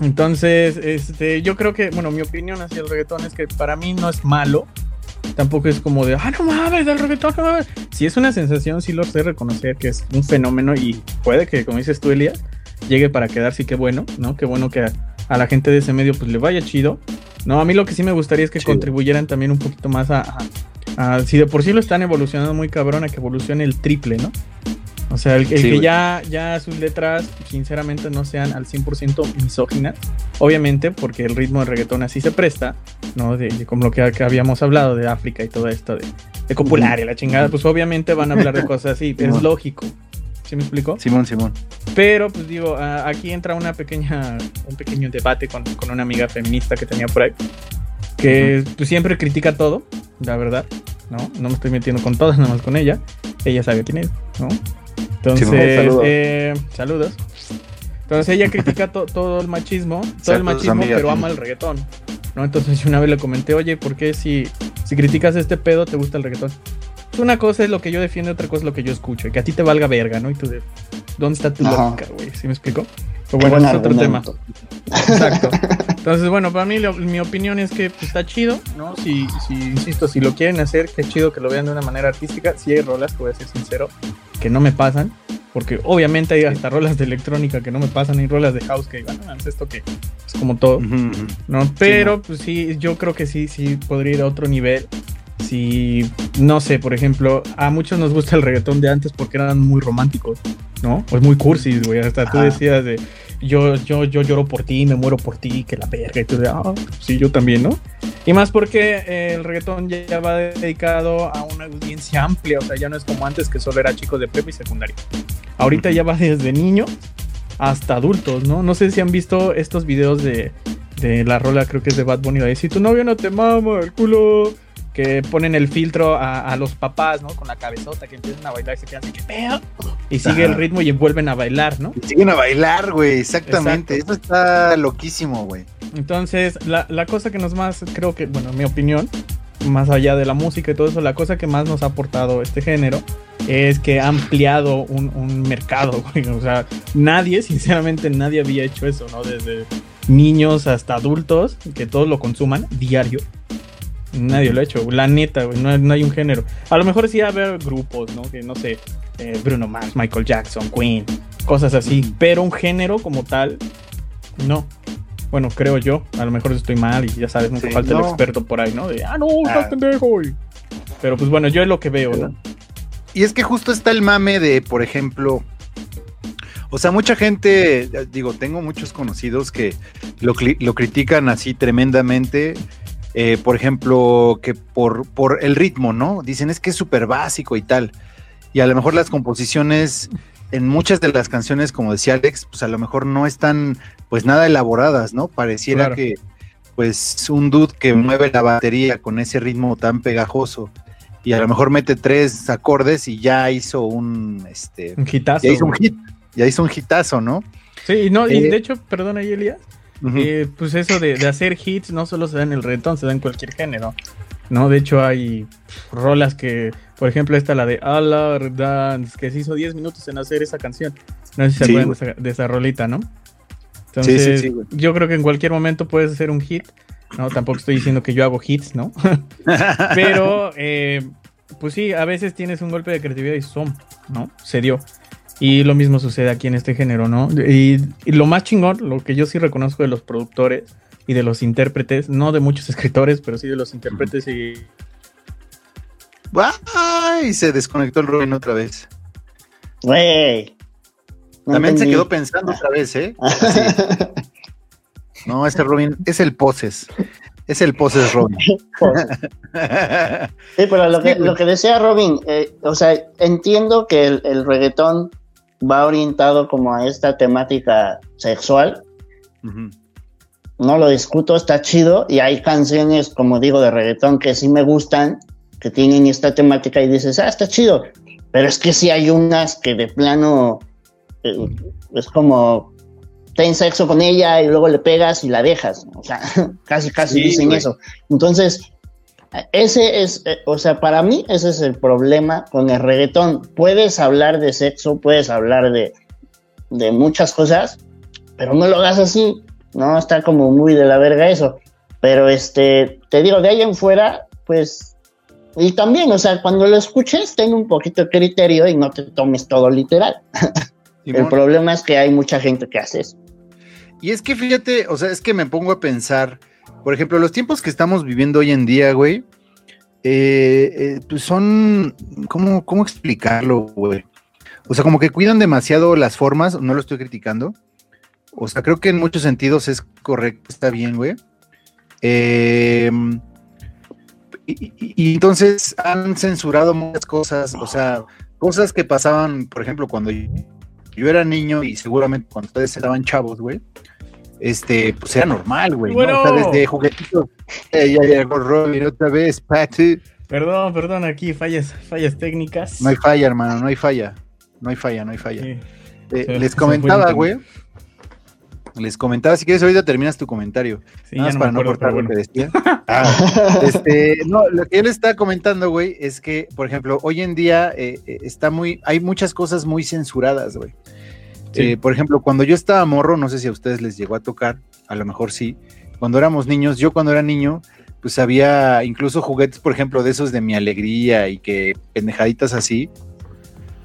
[SPEAKER 2] Entonces, este, yo creo que, bueno, mi opinión hacia el reggaetón es que para mí no es malo. Tampoco es como de, ah, no mames, del reggaetón, no mames. Si es una sensación, sí lo sé reconocer que es un fenómeno y puede que, como dices tú, Elías, llegue para quedarse y qué bueno, ¿no? Qué bueno que a, la gente de ese medio pues le vaya chido. No, a mí lo que sí me gustaría es que contribuyeran también un poquito más a, Si de por sí lo están evolucionando muy cabrón, a que evolucione el triple, ¿no? O sea, el, que ya, ya sus letras, sinceramente, no sean al 100% misóginas. Obviamente, porque el ritmo de reggaetón así se presta, ¿no? De, como lo que, habíamos hablado de África y todo esto, de, de copular y la chingada, pues obviamente van a hablar de cosas así, es lógico. ¿Sí me explico?
[SPEAKER 1] Simón, Simón.
[SPEAKER 2] Pero, pues digo, aquí entra una pequeña, un pequeño debate con, una amiga feminista que tenía por ahí, que pues, siempre critica todo, la verdad, ¿no? No me estoy metiendo con todas, nada más con ella. Ella sabe quién es, ¿no? Entonces, eh, saludos. Entonces ella critica todo el machismo, todo el machismo, pero ama el reggaetón. ¿no? Entonces una vez le comenté, oye, ¿por qué si, si criticas este pedo te gusta el reggaetón? una cosa es lo que yo defiendo, otra cosa es lo que yo escucho. Y que a ti te valga verga, ¿no? Y tú de, ¿dónde está tu lógica, güey? ¿Sí me explico? Pero bueno, es otro tema. Exacto. Entonces, bueno, para mí mi opinión es que pues, está chido, ¿no? Si, si, insisto, si lo quieren hacer, qué chido que lo vean de una manera artística. Si hay rolas, voy a ser sincero, que no me pasan. Porque obviamente hay hasta rolas de electrónica que no me pasan, hay rolas de house que, bueno, es esto que es como todo, ¿no? Pero, pues sí, yo creo que sí, sí podría ir a otro nivel si, no sé, por ejemplo, a muchos nos gusta el reggaetón de antes porque eran muy románticos, ¿no? Pues muy cursis, güey. Hasta tú decías de, yo, yo, yo lloro por ti, me muero por ti, que la verga. Y tú de, ah, sí, yo también, ¿no? Y más porque eh, el reggaetón ya va dedicado a una audiencia amplia, o sea, ya no es como antes que solo era chicos de prepa y secundaria. Ahorita ya va desde niños hasta adultos, ¿no? No sé si han visto estos videos de, de la rola, creo que es de Bad Bunny, de si tu novio no te mama el culo, que ponen el filtro a, los papás, ¿no? Con la cabezota que empiezan a bailar y se quedan así, ¿qué pedo? Y sigue el ritmo y vuelven a bailar, ¿no?
[SPEAKER 1] siguen a bailar, güey, exactamente. Eso está loquísimo, güey.
[SPEAKER 2] Entonces, la, cosa que nos más, creo que, bueno, en mi opinión, más allá de la música y todo eso, la cosa que más nos ha aportado este género es que ha ampliado un, un mercado, güey. O sea, nadie, sinceramente, nadie había hecho eso, ¿no? Desde niños hasta adultos, que todos lo consuman diario. Nadie lo ha hecho, la neta, no, hay un género. A lo mejor sí a haber grupos, ¿no? Que no sé, eh, Bruno Mars, Michael Jackson, Queen, cosas así, pero un género como tal, no. Bueno, creo yo, a lo mejor estoy mal y ya sabes, nunca falta el experto por ahí, ¿no? De, ah, no, estás ah. pendejo. Pero pues bueno, yo es lo que veo, ¿no?
[SPEAKER 1] Y es que justo está el mame de, por ejemplo, o sea, mucha gente, digo, tengo muchos conocidos que lo, lo critican así tremendamente eh, por ejemplo, que por, por el ritmo, ¿no? Dicen es que es súper básico y tal. Y a lo mejor las composiciones en muchas de las canciones, como decía Alex, pues a lo mejor no están pues nada elaboradas, ¿no? Pareciera que pues un dude que mueve la batería con ese ritmo tan pegajoso y a lo mejor mete tres acordes y ya hizo un este
[SPEAKER 2] un hitazo,
[SPEAKER 1] ya hizo un hit, ya hizo un hitazo, ¿no?
[SPEAKER 2] Sí, no, y eh, de hecho, perdón ahí Elías, eh, pues eso de, hacer hits no solo se da en el reggaetón, se da en cualquier género. ¿no? De hecho, hay rolas que, por ejemplo, esta la de Alar Dance, que se hizo 10 minutos en hacer esa canción. No sé si se acuerdan de esa, rolita, ¿no? Entonces, yo creo que en cualquier momento puedes hacer un hit. No, tampoco estoy diciendo que yo hago hits, ¿no? Pero, eh, pues sí, a veces tienes un golpe de creatividad y son, ¿no? Se dio. Y lo mismo sucede aquí en este género, ¿no? Y, y lo más chingón, lo que yo sí reconozco de los productores y de los intérpretes, no de muchos escritores, pero sí de los intérpretes y
[SPEAKER 1] ¡Ay! Se desconectó el Robin otra vez.
[SPEAKER 4] Güey. No
[SPEAKER 1] También se quedó pensando otra vez, ¿eh? Así. No, ese Robin es el poses. Es el poses Robin.
[SPEAKER 4] Sí, pero lo, que, lo que decía Robin, eh, o sea, entiendo que el, el reggaetón va orientado como a esta temática sexual, no lo discuto, está chido, y hay canciones, como digo, de reggaetón que sí me gustan, que tienen esta temática y dices, ah, está chido, pero es que sí hay unas que de plano eh, es como ten sexo con ella y luego le pegas y la dejas, o sea, casi casi
[SPEAKER 1] Sí,
[SPEAKER 4] dicen
[SPEAKER 1] güey.
[SPEAKER 4] eso. Entonces, ese es, eh, o sea, para mí ese es el problema con el reggaetón. Puedes hablar de sexo, puedes hablar de, de muchas cosas, pero no lo hagas así, ¿no? Está como muy de la verga eso. Pero este, te digo, de ahí en fuera, pues, y también, o sea, cuando lo escuches, ten un poquito de criterio y no te tomes todo literal. El problema es que hay mucha gente que hace eso.
[SPEAKER 1] Y es que fíjate, o sea, es que me pongo a pensar, por ejemplo, los tiempos que estamos viviendo hoy en día, güey, eh, eh, pues son, ¿cómo, ¿cómo explicarlo, güey? O sea, como que cuidan demasiado las formas, no lo estoy criticando. O sea, creo que en muchos sentidos es correcto, está bien, güey. Eh, y, entonces han censurado muchas cosas, o sea, cosas que pasaban, por ejemplo, cuando yo, yo era niño y seguramente cuando ustedes estaban chavos, güey, este, pues era normal, güey, ¿no? O sea,
[SPEAKER 2] Bueno.
[SPEAKER 1] desde juguetitos, eh, ya llegó Robin otra vez, Pati.
[SPEAKER 2] Perdón, perdón, aquí fallas, fallas técnicas.
[SPEAKER 1] No hay falla, hermano, no hay falla, no hay falla, no hay falla.
[SPEAKER 2] Sí.
[SPEAKER 1] Eh,
[SPEAKER 2] Se-
[SPEAKER 1] les comentaba, güey, les comentaba, si quieres ahorita terminas tu comentario.
[SPEAKER 2] Sí,
[SPEAKER 1] Nada más
[SPEAKER 2] no
[SPEAKER 1] para no cortar
[SPEAKER 2] pero
[SPEAKER 1] lo que
[SPEAKER 2] bueno.
[SPEAKER 1] decía. Ah, este, no, lo que él está comentando, güey, es que, por ejemplo, hoy en día eh, eh, está muy, hay muchas cosas muy censuradas, güey. Eh, por ejemplo, cuando yo estaba morro, no sé si a ustedes les llegó a tocar, a lo mejor sí. Cuando éramos niños, yo cuando era niño, pues había incluso juguetes, por ejemplo, de esos de mi alegría y que pendejaditas así.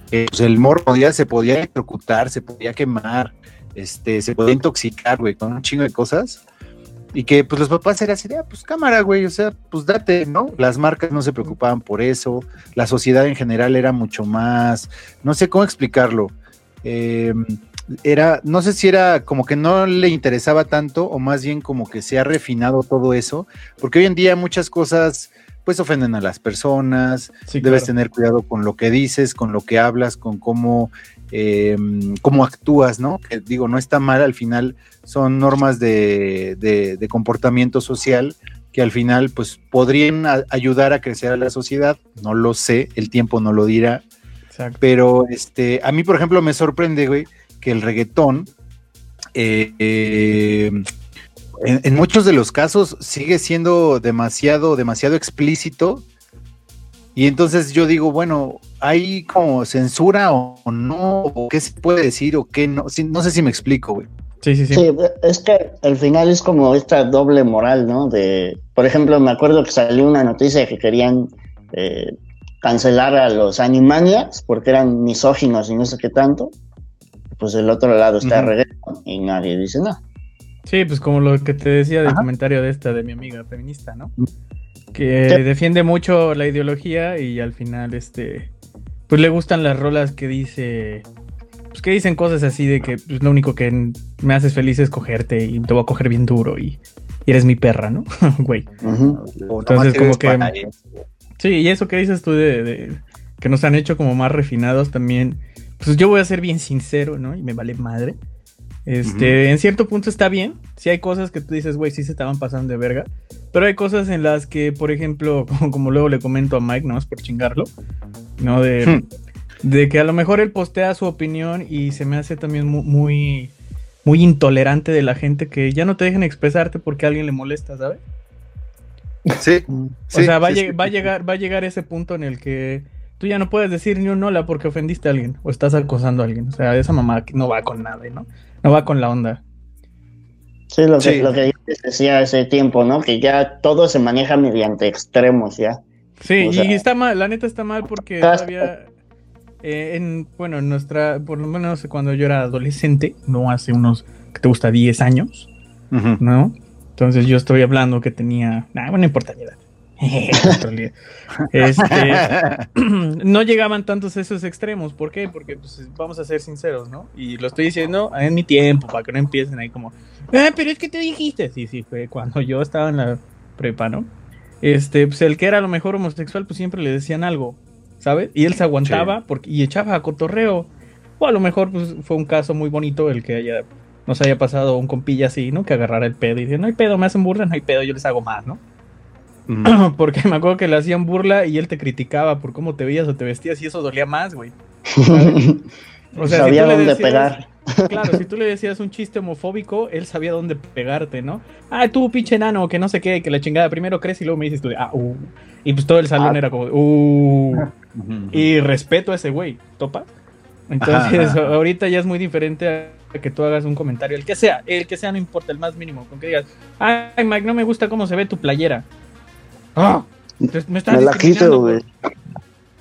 [SPEAKER 1] que, pues el morro podía, se podía electrocutar, se podía quemar, este, se podía intoxicar, güey, con un chingo de cosas. Y que pues los papás eran así de, "Ah, pues cámara, güey, o sea, pues date, ¿no? Las marcas no se preocupaban por eso, la sociedad en general era mucho más, no sé cómo explicarlo. Eh, era, no sé si era como que no le interesaba tanto o más bien como que se ha refinado todo eso, porque hoy en día muchas cosas pues ofenden a las personas,
[SPEAKER 2] Sí,
[SPEAKER 1] debes
[SPEAKER 2] claro.
[SPEAKER 1] tener cuidado con lo que dices, con lo que hablas, con cómo, eh, cómo actúas, ¿no? Que digo, no está mal, al final son normas de, de- de comportamiento social que al final pues podrían a- ayudar a crecer a la sociedad, no lo sé, el tiempo no lo dirá,
[SPEAKER 2] Exacto.
[SPEAKER 1] pero este, a mí por ejemplo me sorprende, güey, que el reggaetón, eh, eh, en, en muchos de los casos sigue siendo demasiado, demasiado explícito. Y entonces yo digo, bueno, ¿hay como censura o, o no? ¿O qué se puede decir o qué no? Sí, no sé si me explico, güey.
[SPEAKER 2] Sí, sí, sí.
[SPEAKER 4] Sí, es que al final es como esta doble moral, ¿no? De, por ejemplo, me acuerdo que salió una noticia que querían eh, cancelar a los Animaniacs porque eran misóginos y no sé qué tanto. Pues del otro lado está
[SPEAKER 1] Ujú.
[SPEAKER 4] reggaeton y nadie dice nada.
[SPEAKER 2] Sí, pues como lo que te decía del
[SPEAKER 1] Ajá.
[SPEAKER 2] comentario de esta, de mi amiga feminista, ¿no?
[SPEAKER 1] Mm.
[SPEAKER 2] Que
[SPEAKER 4] Sí.
[SPEAKER 2] defiende mucho la ideología y al final, este, pues le gustan las rolas que dice, pues que dicen cosas así de que pues, lo único que me haces feliz es cogerte y te voy a coger bien duro y, y eres mi perra, ¿no? Güey. Entonces, como que-. Sí, y eso que dices tú de, de- que nos han hecho como más refinados también, pues yo voy a ser bien sincero, ¿no? Y me vale madre. Este, en cierto punto está bien. Si hay cosas que tú dices, güey, sí se estaban pasando de verga. Pero hay cosas en las que, por ejemplo, como, como luego le comento a Mike, nomás por chingarlo, ¿no? De,
[SPEAKER 1] Hmm.
[SPEAKER 2] de que a lo mejor él postea su opinión y se me hace también mu- muy, muy intolerante de la gente que ya no te dejen expresarte porque a alguien le molesta, ¿sabes?
[SPEAKER 1] Sí,
[SPEAKER 2] O
[SPEAKER 1] sí,
[SPEAKER 2] sea, va, a
[SPEAKER 1] sí,
[SPEAKER 2] lleg-
[SPEAKER 1] sí,
[SPEAKER 2] va a llegar, va a llegar ese punto en el que tú ya no puedes decir ni un hola porque ofendiste a alguien o estás acosando a alguien. O sea, esa mamá no va con nada, ¿no? No va con la onda.
[SPEAKER 4] Sí, lo que,
[SPEAKER 1] Sí.
[SPEAKER 4] lo que yo les decía hace tiempo, ¿no? Que ya todo se maneja mediante extremos, ya.
[SPEAKER 2] Sí,
[SPEAKER 4] O sea,
[SPEAKER 2] y está mal, la neta está mal porque todavía eh, en, bueno, en nuestra, por lo menos cuando yo era adolescente, no hace unos, que te gusta, 10 años. ¿no? Entonces yo estoy hablando que tenía, nah, bueno, no importa la edad. este, no llegaban tantos esos extremos. ¿Por qué? Porque pues, vamos a ser sinceros, ¿no? Y lo estoy diciendo en mi tiempo, para que no empiecen ahí como, "Ah, pero es que te dijiste. Sí, sí, fue cuando yo estaba en la prepa, ¿no? Este, pues el que era a lo mejor homosexual, pues siempre le decían algo, ¿sabes? Y él se aguantaba porque, y echaba a cotorreo. O a lo mejor pues, fue un caso muy bonito el que haya, nos haya pasado un compilla así, ¿no? Que agarrara el pedo y dice, no hay pedo, me hacen burla, no hay pedo, yo les hago más, ¿no?
[SPEAKER 1] Ujú.
[SPEAKER 2] Porque me acuerdo que le hacían burla y él te criticaba por cómo te veías o te vestías y eso dolía más, güey. O sea,
[SPEAKER 4] Sabía
[SPEAKER 2] si
[SPEAKER 4] dónde
[SPEAKER 2] decías-
[SPEAKER 4] pegar.
[SPEAKER 2] Claro, si tú le decías un chiste homofóbico, él sabía dónde pegarte, ¿no? Ah, tú, pinche enano, que no sé qué, que la chingada primero crees y luego me dices tú, ah, uh. Y pues todo el salón
[SPEAKER 3] Ah.
[SPEAKER 2] era como, uh. Y respeto a ese güey, ¿topa? Entonces,
[SPEAKER 1] Ajá,
[SPEAKER 2] ahorita ya es muy diferente a que tú hagas un comentario, el que sea, el que sea, no importa, el más mínimo, con que digas, ay, Mike, no me gusta cómo se ve tu playera. Ah, te- me estás
[SPEAKER 4] Me la quito, güey.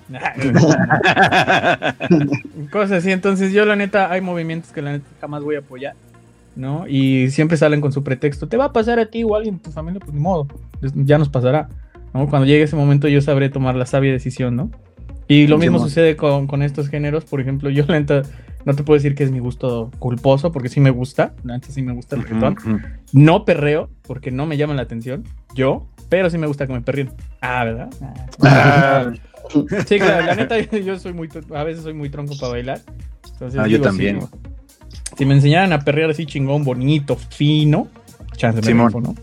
[SPEAKER 2] Cosas así, entonces yo la neta, hay movimientos que la neta jamás voy a apoyar, ¿no? Y siempre salen con su pretexto, te va a pasar a ti o a alguien de tu familia, pues ni modo, ya nos pasará, ¿no? Cuando llegue ese momento yo sabré tomar la sabia decisión, ¿no? Y lo mismo
[SPEAKER 1] Simón.
[SPEAKER 2] sucede con, con estos géneros, por ejemplo, yo la neta no te puedo decir que es mi gusto culposo, porque sí me gusta, neta sí me gusta el reggaetón. No perreo, porque no me llama la atención, yo, pero sí me gusta que me perreen. Ah, ¿verdad?
[SPEAKER 1] Ah,
[SPEAKER 2] Sí, claro, la neta, yo soy muy, a veces soy muy tronco para bailar. Entonces,
[SPEAKER 1] Ah, yo también.
[SPEAKER 2] Si, si me enseñaran a perrear así chingón, bonito, fino, chance me
[SPEAKER 1] Simón.
[SPEAKER 2] rifo, ¿no?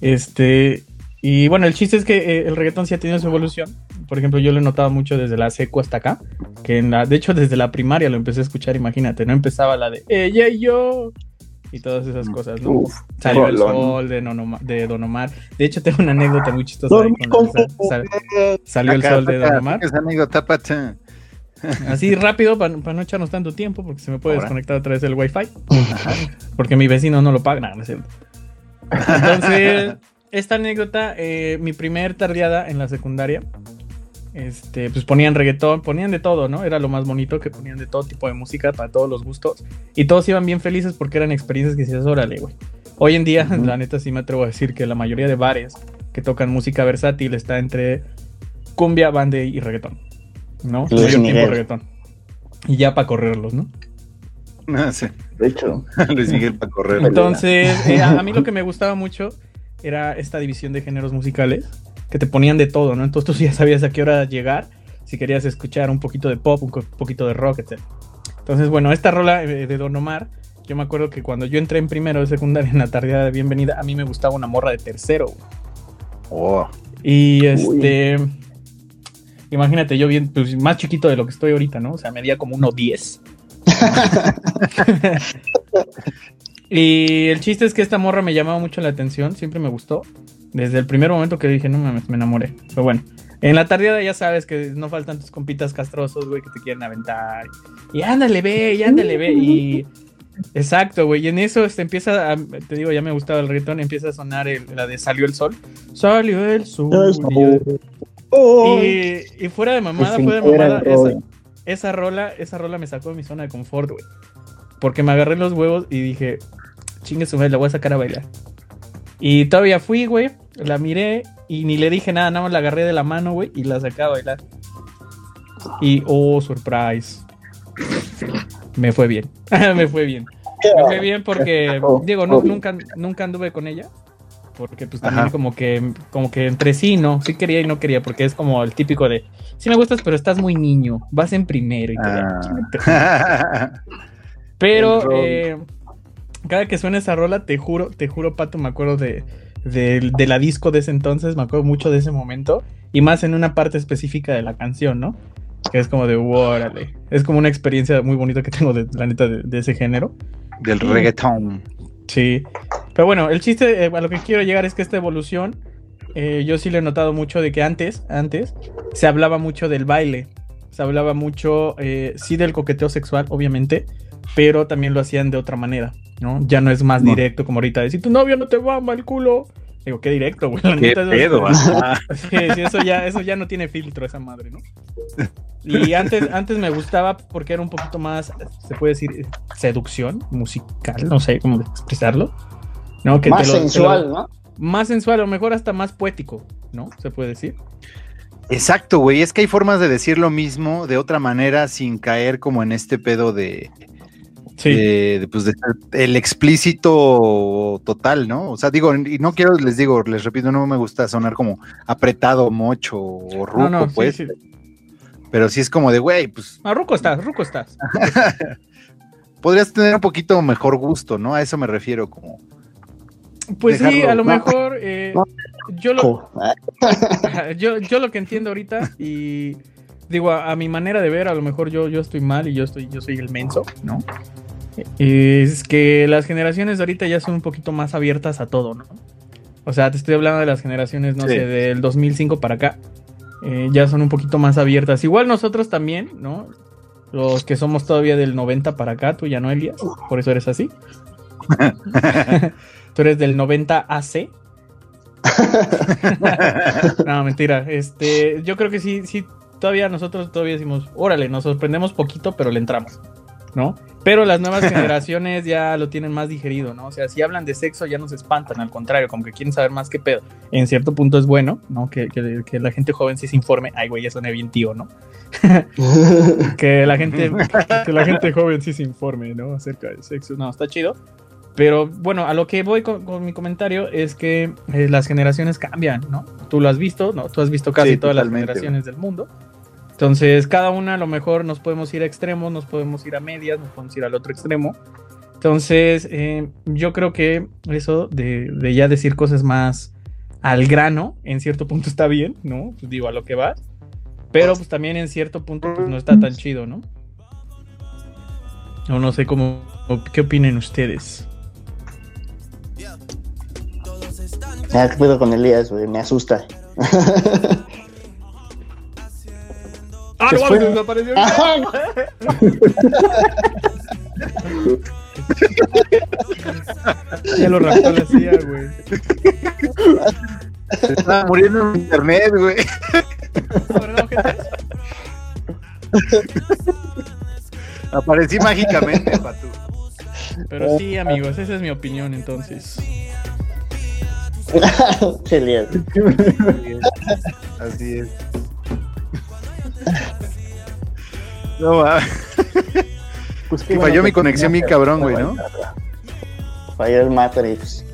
[SPEAKER 2] Este, y bueno, el chiste es que eh, el reggaetón sí ha tenido su evolución. Por ejemplo, yo lo he notado mucho desde la secu hasta acá, que en la, de hecho desde la primaria lo empecé a escuchar, imagínate, no empezaba la de ella y yo y todas esas cosas, ¿no?
[SPEAKER 3] Uf,
[SPEAKER 2] Salió el sol de, Don Omar- de Don Omar. De hecho, tengo una anécdota muy chistosa. ahí con la- sal- salió el
[SPEAKER 1] Acá,
[SPEAKER 2] sol de Don Omar.
[SPEAKER 1] amigo, tápate.
[SPEAKER 2] Así rápido para no echarnos tanto tiempo porque se me puede
[SPEAKER 1] Ahora.
[SPEAKER 2] desconectar a través del wifi. Porque mi vecino no lo paga. No, no es cierto. Entonces, esta anécdota, eh, mi primer tardeada en la secundaria, este, pues ponían reggaetón, ponían de todo, ¿no? Era lo más bonito que ponían de todo tipo de música para todos los gustos. Y todos iban bien felices porque eran experiencias que decías, órale, güey. Hoy en día, la neta, sí me atrevo a decir que la mayoría de bares que tocan música versátil está entre cumbia, bande y reggaetón. ¿No?
[SPEAKER 4] Luis Miguel.
[SPEAKER 2] reggaetón. Y ya para correrlos, ¿no?
[SPEAKER 1] No sé.
[SPEAKER 3] De hecho,
[SPEAKER 1] Luis Miguel para correr.
[SPEAKER 2] Entonces, eh, a, a mí lo que me gustaba mucho era esta división de géneros musicales que te ponían de todo, ¿no? Entonces tú ya sabías a qué hora llegar, si querías escuchar un poquito de pop, un poquito de rock, etc. Entonces, bueno, esta rola eh, de Don Omar, yo me acuerdo que cuando yo entré en primero de secundaria en la tardeada de bienvenida, a mí me gustaba una morra de tercero. güey.
[SPEAKER 1] Oh,
[SPEAKER 2] Y este. Imagínate, yo bien, pues más chiquito de lo que estoy ahorita, ¿no? O sea, medía como 1.10. y el chiste es que esta morra me llamaba mucho la atención, siempre me gustó. Desde el primer momento que dije, no mames, me enamoré. Pero bueno, en la tardeada ya sabes que no faltan tus compitas castrosos, güey, que te quieren aventar. Y ándale, ve, y ándale, ve. Y. Exacto, güey. Y en eso este, empieza, a- te digo, ya me gustaba el reggaetón, empieza a sonar el- la de Salió el Sol. Salió el sol. y yo- y, y fuera de mamada,
[SPEAKER 3] Sin
[SPEAKER 2] fuera de mamada, esa rola, esa rola me sacó de mi zona de confort, güey. Porque me agarré los huevos y dije, chingue su madre, la voy a sacar a bailar. Y todavía fui, güey, la miré y ni le dije nada, nada más la agarré de la mano, güey, y la saqué a bailar. Y, oh, surprise. Me fue bien. me fue bien. Me fue bien porque, digo, no, nunca, nunca anduve con ella. Porque pues también
[SPEAKER 1] Ajá.
[SPEAKER 2] como que, como que entre sí, ¿no? Sí quería y no quería, porque es como el típico de, sí me gustas, pero estás muy niño, vas en primero y todo.
[SPEAKER 1] Ah.
[SPEAKER 2] Pero eh, cada que suena esa rola, te juro, te juro, Pato, me acuerdo de, de, de la disco de ese entonces, me acuerdo mucho de ese momento, y más en una parte específica de la canción, ¿no? Que es como de, "Wow, órale. Es como una experiencia muy bonita que tengo, de, la neta, de, de ese género.
[SPEAKER 1] Del reggaetón.
[SPEAKER 2] Sí. Pero bueno, el chiste eh, a lo que quiero llegar es que esta evolución, eh, yo sí le he notado mucho de que antes, antes, se hablaba mucho del baile. Se hablaba mucho, eh, sí, del coqueteo sexual, obviamente, pero también lo hacían de otra manera, ¿no? Ya no es más
[SPEAKER 1] No.
[SPEAKER 2] directo como ahorita, de si tu novio no te mama el culo, Digo, qué directo, güey. La
[SPEAKER 1] ¿Qué
[SPEAKER 2] neta, eso-
[SPEAKER 1] pedo? Ajá.
[SPEAKER 2] Sí, sí, eso ya, eso ya no tiene filtro esa madre, ¿no? Y antes, antes me gustaba porque era un poquito más, se puede decir, seducción musical, no sé cómo expresarlo. ¿no? Que
[SPEAKER 4] Más
[SPEAKER 2] te lo- te lo-
[SPEAKER 4] sensual, ¿no?
[SPEAKER 2] más sensual, o mejor hasta más poético, ¿no? Se puede decir.
[SPEAKER 1] Exacto, güey. Es que hay formas de decir lo mismo de otra manera sin caer como en este pedo de,
[SPEAKER 2] Sí.
[SPEAKER 1] de- de, pues, de ser el explícito total, ¿no? O sea, digo, y no quiero, les digo, les repito, no me gusta sonar como apretado, mocho o ruco,
[SPEAKER 2] no, no, sí,
[SPEAKER 1] pues.
[SPEAKER 2] sí.
[SPEAKER 1] Pero sí es como de, güey, pues
[SPEAKER 2] Ah, ruco estás, ruco estás.
[SPEAKER 1] podrías tener un poquito mejor gusto, ¿no? A eso me refiero, como.
[SPEAKER 2] Pues sí, a lo
[SPEAKER 4] no.
[SPEAKER 2] mejor eh, yo lo, yo, yo lo que entiendo ahorita y digo a, a mi manera de ver a lo mejor yo, yo estoy mal y yo estoy yo soy el menso no es que las generaciones de ahorita ya son un poquito más abiertas a todo no o sea te estoy hablando de las generaciones no
[SPEAKER 1] Sí.
[SPEAKER 2] sé del 2005 para acá. Eh, ya son un poquito más abiertas. Igual nosotros también no los que somos todavía del 90 para acá tú ya no Elias por eso eres así. Tú eres del 90 AC no, mentira. Este, yo creo que sí, sí, todavía nosotros todavía decimos, órale, nos sorprendemos poquito, pero le entramos, ¿no? Pero las nuevas generaciones ya lo tienen más digerido, ¿no? O sea, si hablan de sexo ya nos espantan, al contrario, como que quieren saber más qué pedo. En cierto punto es bueno, ¿no? Que, que- que la gente joven sí se informe. Ay, güey, ya suena bien tío, ¿no? que la gente, que la gente joven sí se informe, ¿no? Acerca del sexo. No, está chido. Pero bueno, a lo que voy con, con mi comentario es que eh, las generaciones cambian, ¿no? Tú lo has visto, ¿no? Tú has visto casi
[SPEAKER 1] Sí,
[SPEAKER 2] todas las generaciones del mundo. Entonces, cada una a lo mejor nos podemos ir a extremos, nos podemos ir a medias, nos podemos ir al otro extremo. Entonces, eh, yo creo que eso de, de ya decir cosas más al grano, en cierto punto está bien, ¿no? Pues digo, a lo que vas. Pero pues también en cierto punto pues, no está tan chido, ¿no? O no sé cómo, qué opinen ustedes.
[SPEAKER 4] Ah, ¿Qué pedo con Elías, güey? Me asusta.
[SPEAKER 2] ¡Ah,
[SPEAKER 3] ¿Qué
[SPEAKER 2] no
[SPEAKER 3] fue?
[SPEAKER 2] desapareció! Ya lo raptó la CIA, güey.
[SPEAKER 1] Se estaba muriendo en internet, güey. Aparecí mágicamente, Patu.
[SPEAKER 2] Pero sí, amigos, esa es mi opinión entonces.
[SPEAKER 1] Así es. No, va.
[SPEAKER 3] Pues
[SPEAKER 1] Que falló mi conexión bien cabrón, güey, ¿no?
[SPEAKER 4] Falló el Matrix.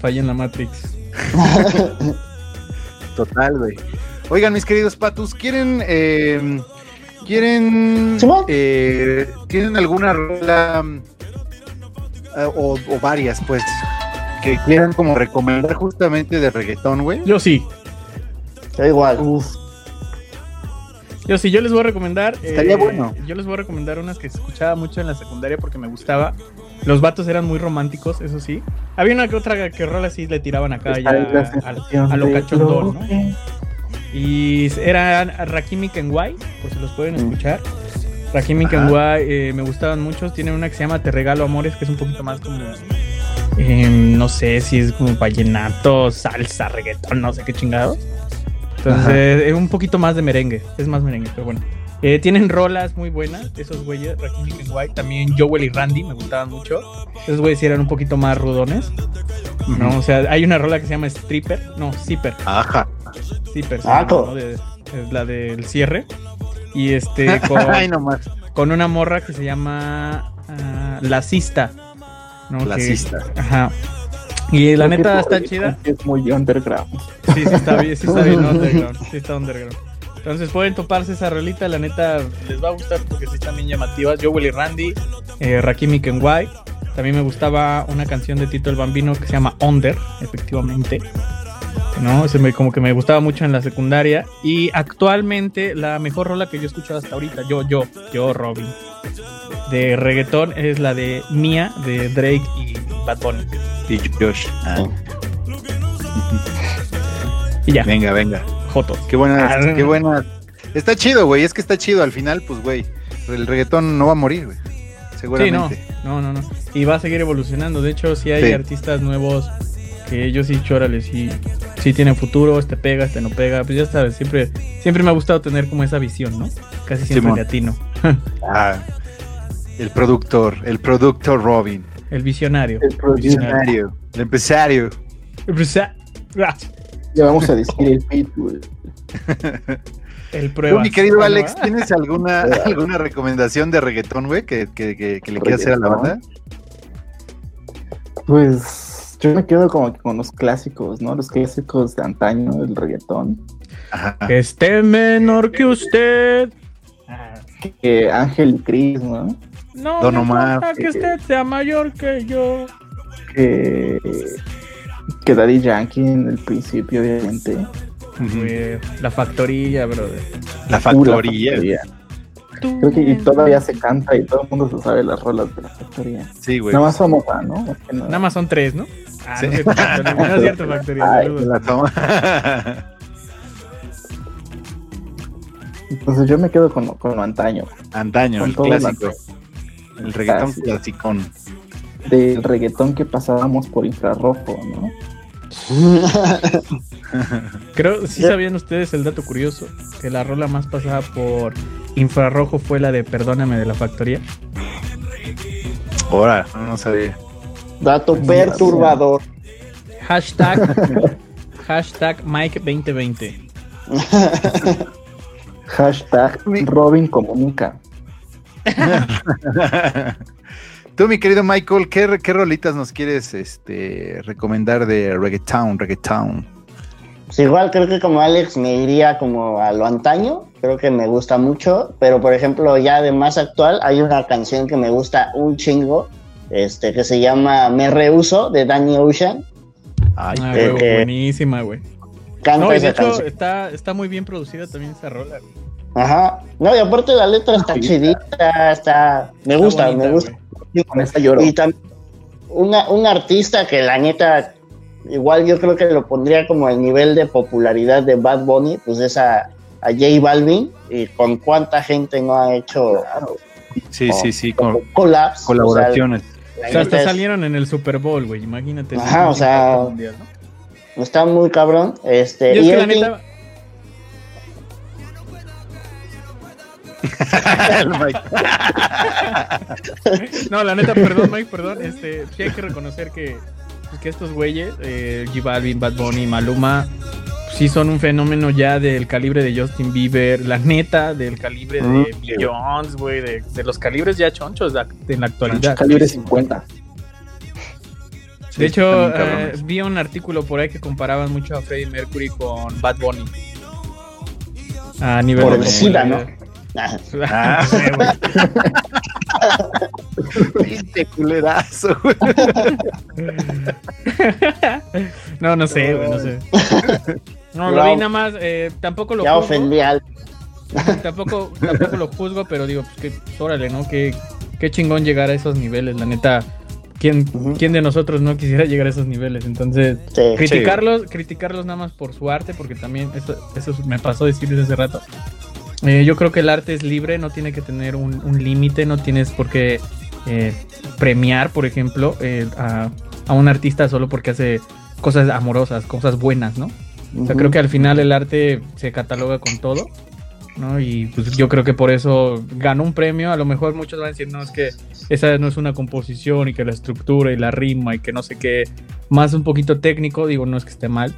[SPEAKER 2] Falla en la Matrix.
[SPEAKER 1] Total, güey. Oigan, mis queridos patus, ¿quieren. eh, ¿Quieren. Eh, ¿Tienen alguna rola. eh, o, o varias, pues. Que quieran como recomendar justamente de reggaetón, güey?
[SPEAKER 2] Yo sí.
[SPEAKER 4] Yo igual.
[SPEAKER 3] Uf,
[SPEAKER 2] Yo sí, yo les voy a recomendar. eh,
[SPEAKER 1] Estaría bueno.
[SPEAKER 2] Yo les voy a recomendar unas que escuchaba mucho en la secundaria porque me gustaba. Los vatos eran muy románticos, eso sí. Había una que otra que rola así le tiraban acá ya a, a lo cachondón, ¿no? Y eran Rakimi Kenway, por si los pueden
[SPEAKER 4] Mm.
[SPEAKER 2] escuchar. Rakimi. Kenway eh, me gustaban muchos. Tienen una que se llama Te Regalo Amores, que es un poquito más como. eh, no sé si es como vallenato, salsa, reggaetón, no sé qué chingado. Entonces, es un poquito más de merengue. Es más merengue, pero bueno. Eh, tienen rolas muy buenas, esos güeyes, Rakimi Kenway. También Joel y Randy me gustaban mucho. Esos güeyes eran un poquito más rudones. ¿no? O sea, hay una rola que se llama Stripper, no, Zipper.
[SPEAKER 1] Ajá.
[SPEAKER 2] Zipper,
[SPEAKER 4] Ah,
[SPEAKER 2] ¿no? De- es la del cierre. Y este, con,
[SPEAKER 1] Ay, nomás.
[SPEAKER 2] con una morra que se llama ah, La Cista. ¿no?
[SPEAKER 1] La
[SPEAKER 2] Que-
[SPEAKER 1] cista.
[SPEAKER 2] Ajá. Y la
[SPEAKER 3] Creo
[SPEAKER 2] neta está chida.
[SPEAKER 3] Es muy underground.
[SPEAKER 2] Sí, sí está bien, sí está bien underground. Sí está underground. Entonces pueden toparse esa rolita, la neta les va a gustar porque sí están bien llamativas. Joel y Randy, eh, Rakimi Kenway. También me gustaba una canción de Tito el Bambino que se llama Under, efectivamente. ¿No? Se me, como que me gustaba mucho en la secundaria. Y actualmente la mejor rola que yo he escuchado hasta ahorita, yo, yo, yo, Robin, de reggaetón es la de Mia de Drake y Bad Bunny.
[SPEAKER 1] Y Josh. Ah,
[SPEAKER 2] Y ya,
[SPEAKER 1] venga, venga.
[SPEAKER 2] Jotos.
[SPEAKER 1] Qué buena,
[SPEAKER 2] Ah,
[SPEAKER 1] qué buena. Está chido, güey. Es que está chido. Al final, pues, güey. El reggaetón no va a morir, güey.
[SPEAKER 2] Sí, no,
[SPEAKER 1] Seguramente.
[SPEAKER 2] no, no, no. Y va a seguir evolucionando. De hecho, sí hay
[SPEAKER 1] Sí.
[SPEAKER 2] artistas nuevos que ellos sí, chórale, sí, sí tienen futuro, este pega, este no pega, pues ya sabes, siempre, siempre me ha gustado tener como esa visión, ¿no? Casi siempre
[SPEAKER 1] Simón.
[SPEAKER 2] latino.
[SPEAKER 1] Ah, el productor, el productor Robin.
[SPEAKER 2] El visionario.
[SPEAKER 3] El.
[SPEAKER 1] Visionario, el empresario.
[SPEAKER 3] Ya vamos a decir el Pitbull.
[SPEAKER 2] El prueba.
[SPEAKER 1] mi querido Alex. ¿tienes alguna, alguna recomendación de reggaetón, güey, que, que, que, que le quieras hacer a la banda?
[SPEAKER 3] Pues yo me quedo como que con los clásicos, ¿no? Los clásicos de antaño del reggaetón.
[SPEAKER 1] Ajá.
[SPEAKER 2] Que esté menor que usted.
[SPEAKER 3] Que Ángel y Cris, ¿no?
[SPEAKER 2] No,
[SPEAKER 1] Don
[SPEAKER 2] no
[SPEAKER 1] Omar.
[SPEAKER 2] importa que usted sea mayor que yo.
[SPEAKER 3] Que, que Daddy Yankee en el principio, obviamente.
[SPEAKER 2] La factoría, brother.
[SPEAKER 1] La
[SPEAKER 3] Uh,
[SPEAKER 1] factoría.
[SPEAKER 3] Factoría. Creo que y todavía se canta y todo el mundo se sabe las rolas de la factoría.
[SPEAKER 1] Sí, güey.
[SPEAKER 3] Nada más famosa, ¿no? Que nada.
[SPEAKER 2] Nada más son tres, ¿no? Ah,
[SPEAKER 1] Sí.
[SPEAKER 2] no es cierto, Factoría. No es cierto, Factoría.
[SPEAKER 3] Ay,
[SPEAKER 2] saludos.
[SPEAKER 1] La toma.
[SPEAKER 3] Entonces yo me quedo con, lo- con lo antaño.
[SPEAKER 1] Antaño,
[SPEAKER 3] Con
[SPEAKER 1] el clásico. El reggaetón
[SPEAKER 3] Clásico.
[SPEAKER 1] clasicón.
[SPEAKER 3] Del reggaetón que pasábamos por infrarrojo, ¿no?
[SPEAKER 2] Creo, sí sabían ustedes el dato curioso, que la rola más pasada por infrarrojo fue la de Perdóname de la factoría.
[SPEAKER 1] Ahora, no, sabía.
[SPEAKER 4] Dato perturbador.
[SPEAKER 2] Hashtag, hashtag Mike 2020.
[SPEAKER 3] Hashtag Robin comunica.
[SPEAKER 1] Tú, mi querido Michael, ¿qué, qué rolitas nos quieres este, recomendar de reggaeton, reggaeton?
[SPEAKER 4] Pues igual creo que como Alex me iría como a lo antaño, creo que me gusta mucho, pero por ejemplo ya de más actual hay una canción que me gusta un chingo, este que se llama Me Rehuso de Danny Ocean,
[SPEAKER 1] Ay,
[SPEAKER 2] Ah,
[SPEAKER 4] que-
[SPEAKER 2] güey,
[SPEAKER 4] que-
[SPEAKER 2] buenísima, güey.
[SPEAKER 4] canta
[SPEAKER 2] No, y de
[SPEAKER 4] esa
[SPEAKER 2] hecho
[SPEAKER 4] canción.
[SPEAKER 2] está, está muy bien producida también esa rola, güey.
[SPEAKER 4] Ajá. No, y aparte la letra está
[SPEAKER 3] Sí.
[SPEAKER 4] chidita, está me
[SPEAKER 2] Está
[SPEAKER 4] gusta,
[SPEAKER 2] bonita,
[SPEAKER 4] me gusta.
[SPEAKER 2] güey.
[SPEAKER 3] Con esta lloro.
[SPEAKER 4] Y también una, un artista que la neta, igual yo creo que lo pondría como al nivel de popularidad de Bad Bunny, pues es a, J Balvin, y con cuánta gente no ha hecho
[SPEAKER 1] sí, sí, sí, con
[SPEAKER 4] collabs.
[SPEAKER 1] colaboraciones.
[SPEAKER 4] O sea,
[SPEAKER 2] O sea, hasta
[SPEAKER 4] es-
[SPEAKER 2] salieron en el Super Bowl, güey. Imagínate.
[SPEAKER 4] Ajá, o sea,
[SPEAKER 2] mundial, ¿no?
[SPEAKER 4] está muy cabrón. Este,
[SPEAKER 2] Yo es
[SPEAKER 4] y
[SPEAKER 2] que la neta, no, la neta, perdón, Mike, perdón. Este, sí hay que reconocer que, pues, que estos güeyes, eh, J Balvin, Bad Bunny, Maluma, sí son un fenómeno ya del calibre de Justin Bieber, la neta, del calibre de Billions, güey, de, de los calibres ya chonchos de, en la actualidad.
[SPEAKER 3] Calibre 50.
[SPEAKER 1] Sí,
[SPEAKER 2] De hecho, eh, vi un artículo por ahí que comparaban mucho a Freddie Mercury con Bad Bunny. A nivel
[SPEAKER 4] Por
[SPEAKER 2] de
[SPEAKER 4] el SIDA, ¿no?
[SPEAKER 1] Ah.
[SPEAKER 2] No sé, güey.
[SPEAKER 1] Pinche culerazo, güey.
[SPEAKER 2] no, no sé, güey, no sé. No, lo vi nada más, eh, tampoco lo
[SPEAKER 4] ya
[SPEAKER 2] juzgo,
[SPEAKER 4] ofendí al.
[SPEAKER 2] tampoco, tampoco lo juzgo, pero digo, pues que, pues, órale, ¿no? Qué, qué chingón llegar a esos niveles, la neta. ¿Quién. ¿Quién de nosotros no quisiera llegar a esos niveles? Entonces,
[SPEAKER 4] Sí.
[SPEAKER 2] criticarlos, criticarlos nada más por su arte, porque también eso, eso me pasó decirles hace rato. Eh, yo creo que el arte es libre, no tiene que tener un, un límite, no tienes por qué eh, premiar, por ejemplo, eh, a, a un artista solo porque hace cosas amorosas, cosas buenas, ¿no? O sea,
[SPEAKER 4] Ujú.
[SPEAKER 2] creo que al final el arte se cataloga con todo, ¿no? Y pues yo creo que por eso ganó un premio. A lo mejor muchos van a decir, no, es que esa no es una composición y que la estructura y la rima y que no sé qué, más un poquito técnico, digo, no es que esté mal.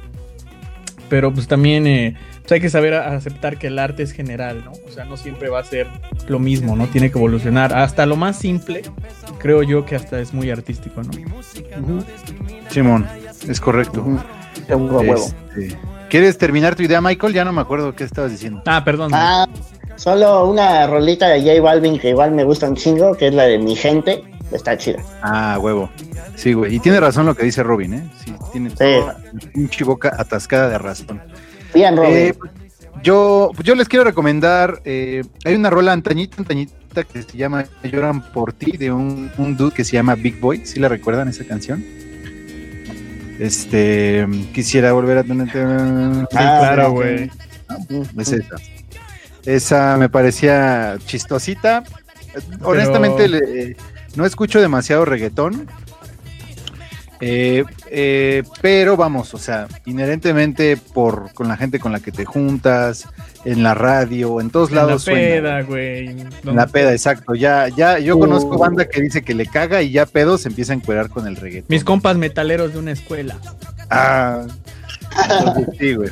[SPEAKER 2] Pero pues también eh, pues, hay que saber aceptar que el arte es general, ¿no? O sea, no siempre va a ser lo mismo, ¿no? Tiene que evolucionar. Hasta lo más simple, creo yo que hasta es muy artístico, ¿no?
[SPEAKER 4] Ujú.
[SPEAKER 1] Simón, es correcto.
[SPEAKER 4] Ujú.
[SPEAKER 3] Seguro a huevo.
[SPEAKER 1] Este, ¿Quieres terminar tu idea, Michael? Ya no me acuerdo qué estabas diciendo.
[SPEAKER 2] Ah, perdón.
[SPEAKER 4] Ah, solo una rolita de J Balvin que igual me gusta un chingo, que es la de Mi Gente. Está chida.
[SPEAKER 1] Ah, huevo. Sí, güey. Y tiene razón lo que dice Robin, ¿eh? Sí, tiene pinche boca atascada de razón.
[SPEAKER 4] Bien, Robin.
[SPEAKER 1] Eh, yo, yo les quiero recomendar, eh, hay una rola antañita, antañita que se llama Lloran por ti, de un, un dude que se llama Big Boy, ¿sí la recuerdan esa canción? Este, quisiera volver a tener...
[SPEAKER 2] Sí,
[SPEAKER 4] Ah,
[SPEAKER 2] claro, güey.
[SPEAKER 1] Es esa. Esa me parecía chistosita. Honestamente, le- no escucho demasiado reggaetón. Eh, eh, pero vamos, o sea, inherentemente por con la gente con la que te juntas, en la radio, en todos lados.
[SPEAKER 2] La peda, güey.
[SPEAKER 1] En la peda, exacto. Ya, ya, yo conozco banda que dice que le caga y ya pedo se empieza a encuerar con el reggaetón.
[SPEAKER 2] Mis compas metaleros de una escuela.
[SPEAKER 1] Ah, entonces, sí, güey.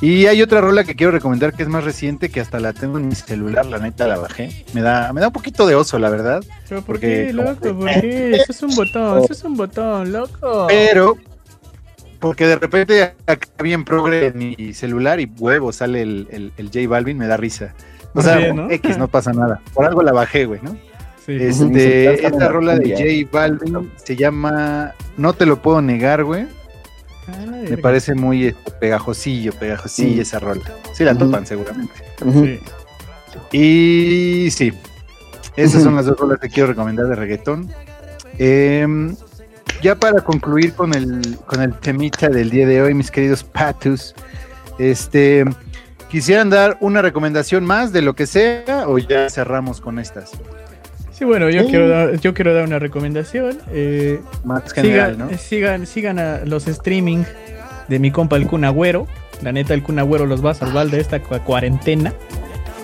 [SPEAKER 1] Y hay otra rola que quiero recomendar que es más reciente, que hasta la tengo en mi celular, la neta la bajé. Me da, me da un poquito de oso, la verdad.
[SPEAKER 2] ¿Pero por
[SPEAKER 1] Porque
[SPEAKER 2] qué, loco? ¿Por qué? Eso es un botón, eso es un botón, loco.
[SPEAKER 1] Pero, porque de repente acá bien progre en mi celular y huevo sale el, el, el J Balvin, me da risa. O sea,
[SPEAKER 2] Bien, ¿no?
[SPEAKER 1] X, no pasa nada. Por algo la bajé, güey, ¿no?
[SPEAKER 2] Sí.
[SPEAKER 1] Este, esta
[SPEAKER 3] la
[SPEAKER 1] rola de. J Balvin se llama No te lo puedo negar, güey.
[SPEAKER 2] Ay,
[SPEAKER 1] Me parece muy este, pegajosillo, pegajosillo esa rola. Sí, la topan seguramente. Y sí, esas son las dos rolas que quiero recomendar de reggaetón. Em, ya para concluir con el, con el temita del día de hoy, mis queridos patus, este, quisieran dar una recomendación más de lo que sea o ya cerramos con estas.
[SPEAKER 2] Sí, bueno, yo
[SPEAKER 4] Sí.
[SPEAKER 2] quiero dar, yo quiero dar una recomendación. Eh,
[SPEAKER 1] Más general,
[SPEAKER 2] sigan,
[SPEAKER 1] ¿no?
[SPEAKER 2] sigan, sigan a los streaming de mi compa el Kun Agüero. La neta, el Kun Agüero los va a salvar de esta cua- cuarentena.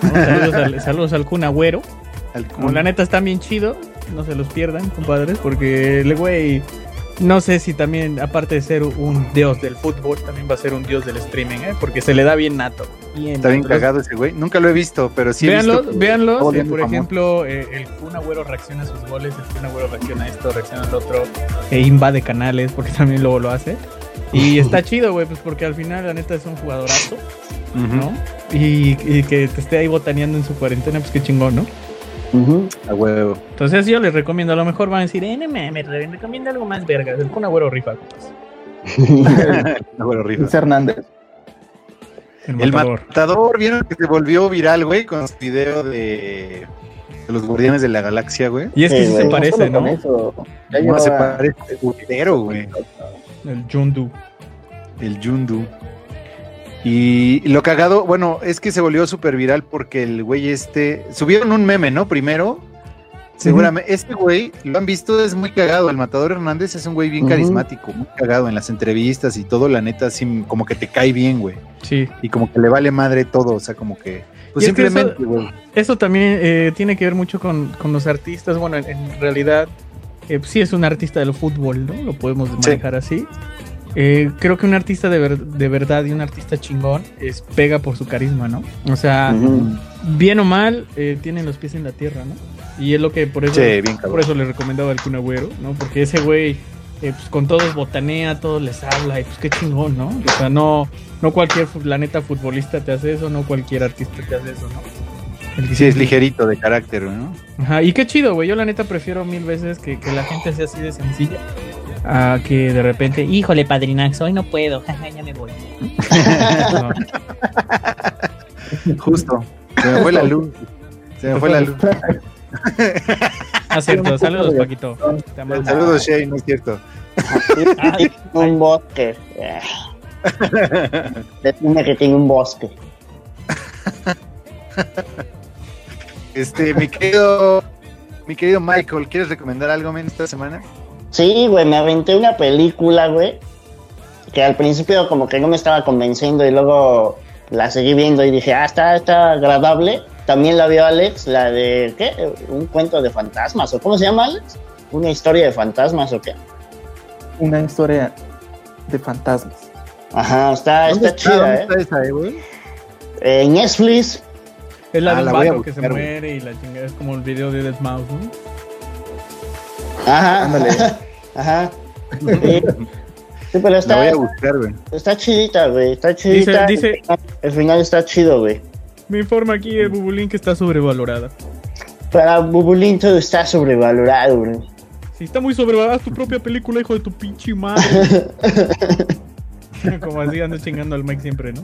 [SPEAKER 2] ¿no? Saludos, al, saludos al Kun Agüero. La neta está bien chido, no se los pierdan, compadres, porque el güey, no sé si también, aparte de ser un dios del fútbol, también va a ser un dios del streaming, ¿eh? Porque se le da bien nato. Bien,
[SPEAKER 1] Está bien cagado ese güey. Nunca lo he visto, pero sí
[SPEAKER 2] eh,
[SPEAKER 1] volviendo
[SPEAKER 2] por ejemplo, eh, el Kun Agüero reacciona a sus goles, el Kun Agüero reacciona a esto, reacciona al otro, e invade canales, porque también luego lo hace. Y está chido, güey, pues porque al final la neta es un jugadorazo,
[SPEAKER 1] Ujú,
[SPEAKER 2] ¿no? Y, y que te esté ahí botaneando en su cuarentena, pues qué chingón, ¿no?
[SPEAKER 3] Ujú.
[SPEAKER 1] A huevo.
[SPEAKER 2] Entonces yo les recomiendo, a lo mejor van a decir, eh, no mames, me recomienda algo más vergas, el Kun Agüero rifa, compas.
[SPEAKER 1] A huevo, rifa.
[SPEAKER 3] Luis Hernández.
[SPEAKER 2] El,
[SPEAKER 1] El
[SPEAKER 2] matador.
[SPEAKER 1] ¿vieron que se volvió viral, güey? Con su video de, de los guardianes de la galaxia, güey.
[SPEAKER 2] Y es que
[SPEAKER 4] Sí,
[SPEAKER 2] se parece, ¿no?
[SPEAKER 3] eso,
[SPEAKER 1] No, se
[SPEAKER 3] llevaba-
[SPEAKER 1] parece putero, güey.
[SPEAKER 2] El Jundu.
[SPEAKER 1] El Yundu. Y lo cagado, bueno, es que se volvió súper viral porque el güey este. Subieron un meme, ¿no? Primero. Seguramente. Este güey, lo han visto, es muy cagado. El Matador Hernández es un güey bien carismático, muy cagado en las entrevistas y todo. La neta, así como que te cae bien, güey.
[SPEAKER 2] Sí.
[SPEAKER 1] Y como que le vale madre todo. O sea, como que. Pues
[SPEAKER 2] que eso-
[SPEAKER 1] simplemente, güey.
[SPEAKER 2] Eso también eh, tiene que ver mucho con, con los artistas. Bueno, en, en realidad, eh, sí es un artista del fútbol, ¿no? Lo podemos manejar así. Eh, creo que un artista de, ver- de verdad y un artista chingón es pega por su carisma, ¿no? O sea, bien o mal, eh, tienen los pies en la tierra, ¿no? Y es lo que por eso,
[SPEAKER 1] Sí, bien
[SPEAKER 2] por eso le recomendaba al Kun Agüero, ¿no? Porque ese güey, eh, pues con todos botanea, todos les habla, y pues qué chingón, ¿no? O sea, no, no cualquier la neta futbolista te hace eso, no cualquier artista te hace eso, ¿no? El que
[SPEAKER 1] Sí, es ligerito de carácter, ¿no?
[SPEAKER 2] Ajá, y qué chido, güey. Yo la neta prefiero mil veces que, que la gente sea así de sencilla a que de repente, híjole, padrinax, hoy no puedo, jaja, ya me voy. No.
[SPEAKER 1] Justo. Se me fue la luz. Se me fue la luz.
[SPEAKER 2] Ah, cierto, saludos, Paquito. Te.
[SPEAKER 1] Saludos, Shay, no es cierto.
[SPEAKER 4] Un bosque. Define que tiene un bosque.
[SPEAKER 1] Este, mi querido, mi querido Michael, ¿quieres recomendar algo men esta semana?
[SPEAKER 4] Sí, güey, me aventé una película, güey, que al principio como que no me estaba convenciendo y luego la seguí viendo y dije, ah, está, está agradable. También la vio Alex, la de, ¿qué? Un cuento de fantasmas, ¿o cómo se llama, Alex? Una historia de fantasmas, ¿o qué?
[SPEAKER 3] Una historia de fantasmas.
[SPEAKER 4] Ajá, está,
[SPEAKER 1] ¿Dónde
[SPEAKER 4] está chida,
[SPEAKER 1] ¿Dónde
[SPEAKER 4] ¿eh?
[SPEAKER 1] está esa, eh, güey?
[SPEAKER 4] Eh, Netflix,
[SPEAKER 2] es la
[SPEAKER 1] Ah,
[SPEAKER 2] de un
[SPEAKER 1] la
[SPEAKER 2] vato que se muere y la chingada es como el video de Dead Mouse, ¿no?
[SPEAKER 4] Ajá,
[SPEAKER 3] Ándale.
[SPEAKER 4] ajá. Sí, Sí, pero
[SPEAKER 1] La
[SPEAKER 4] está,
[SPEAKER 1] voy a buscar, güey.
[SPEAKER 4] está chidita, güey, está chidita.
[SPEAKER 2] dice-
[SPEAKER 4] El final está chido, güey.
[SPEAKER 2] Me informa aquí el Bubulín que está sobrevalorada.
[SPEAKER 4] Para Bubulín todo está sobrevalorado, güey.
[SPEAKER 2] Si está muy sobrevalorada es tu propia película, hijo de tu pinche madre. como así ando chingando al Mike siempre, ¿no?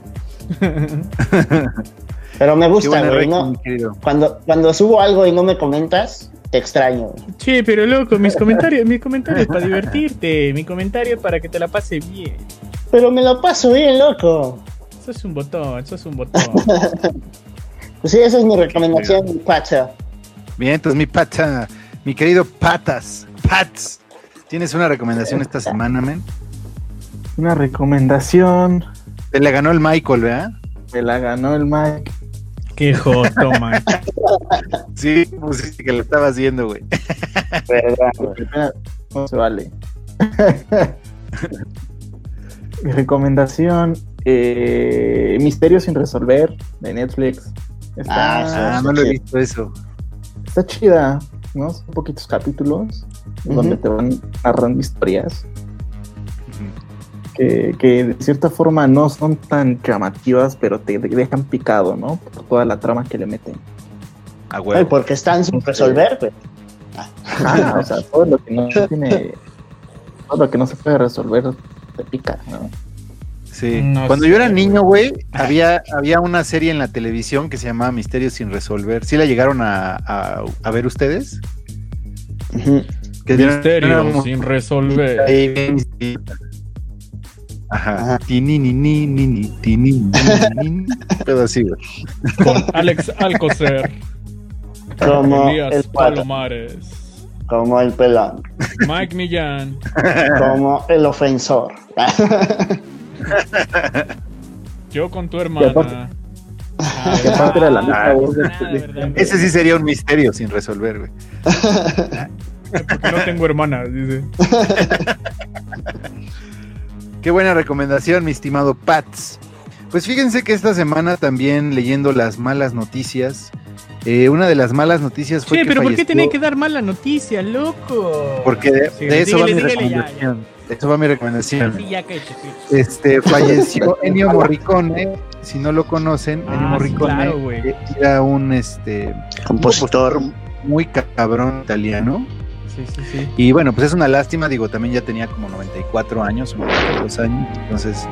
[SPEAKER 4] Pero me gusta, güey, ¿no? Cuando, cuando subo algo y no me comentas, te extraño.
[SPEAKER 2] Che, pero loco, mis comentarios, mis comentarios para divertirte, mi comentario es para que te la pase bien.
[SPEAKER 4] Pero me lo paso bien, loco.
[SPEAKER 2] Eso es un botón, eso es un botón.
[SPEAKER 4] Pues sí, esa es mi recomendación, mi pacha.
[SPEAKER 1] Bien, entonces mi pata, mi querido Patas, Pats. ¿Tienes una recomendación esta semana, men?
[SPEAKER 3] Una recomendación.
[SPEAKER 1] Te le ganó el Michael, ¿verdad?
[SPEAKER 3] Me la ganó el Mike.
[SPEAKER 2] Qué joto, man.
[SPEAKER 1] Sí, pues sí, que lo estaba haciendo, güey.
[SPEAKER 4] ¿Verdad, güey?
[SPEAKER 3] No se vale. Mi recomendación: eh, Misterio sin resolver de Netflix. Está,
[SPEAKER 4] Ah,
[SPEAKER 1] no lo he visto eso.
[SPEAKER 3] está chida, ¿no? Son poquitos capítulos donde te van narrando historias Que, que de cierta forma no son tan llamativas, pero te dejan picado, ¿no? Por toda la trama que le meten.
[SPEAKER 1] A
[SPEAKER 4] Ay,
[SPEAKER 1] huevo.
[SPEAKER 4] porque están sin resolver, güey.
[SPEAKER 3] Ajá, o sea, todo lo que no tiene, todo lo que no se puede resolver te pica, ¿no?
[SPEAKER 1] Sí.
[SPEAKER 2] No
[SPEAKER 1] Cuando
[SPEAKER 2] sé,
[SPEAKER 1] yo era
[SPEAKER 2] güey.
[SPEAKER 1] niño, güey, había, había una serie en la televisión que se llamaba Misterios sin resolver. ¿Sí la llegaron a, a- a ver ustedes?
[SPEAKER 4] Ujú.
[SPEAKER 1] Que era- era
[SPEAKER 2] Misterio
[SPEAKER 1] mu-
[SPEAKER 2] sin resolver.
[SPEAKER 1] Ajá. Tini, ni, ni, ni, ni, tini, ni, ni, ni. Todo así, güey.
[SPEAKER 2] Con Alex Alcocer,
[SPEAKER 4] Como
[SPEAKER 2] Elías
[SPEAKER 4] el
[SPEAKER 2] Palomares,
[SPEAKER 4] como el pelón,
[SPEAKER 2] Mike Millán.
[SPEAKER 4] como el ofensor.
[SPEAKER 2] Yo con tu hermana. Ah,
[SPEAKER 3] la
[SPEAKER 2] ah,
[SPEAKER 3] de-
[SPEAKER 2] verdad.
[SPEAKER 1] Ese sí sería un misterio sin resolver, güey.
[SPEAKER 2] Porque no tengo hermana, dice.
[SPEAKER 1] Qué buena recomendación, mi estimado Pats. Pues fíjense que esta semana también leyendo las malas noticias, eh, una de las malas noticias fue
[SPEAKER 2] Che,
[SPEAKER 1] que
[SPEAKER 2] pero ¿por qué
[SPEAKER 1] falleció-
[SPEAKER 2] tenía que dar mala noticia, loco?
[SPEAKER 1] Porque de,
[SPEAKER 2] Sí,
[SPEAKER 1] de eso va mi
[SPEAKER 2] ya, ya.
[SPEAKER 1] recomendación. De eso va mi recomendación.
[SPEAKER 2] Sí, ya que sí.
[SPEAKER 1] Este falleció Ennio Morricone. Si no lo conocen,
[SPEAKER 2] Ah,
[SPEAKER 1] Ennio
[SPEAKER 2] sí,
[SPEAKER 1] Morricone
[SPEAKER 2] claro,
[SPEAKER 1] era un este
[SPEAKER 4] Compositor.
[SPEAKER 1] muy cabrón italiano.
[SPEAKER 2] Sí, sí, sí.
[SPEAKER 1] Y bueno, pues es una lástima, digo, también ya tenía como 94 años, 92 años, entonces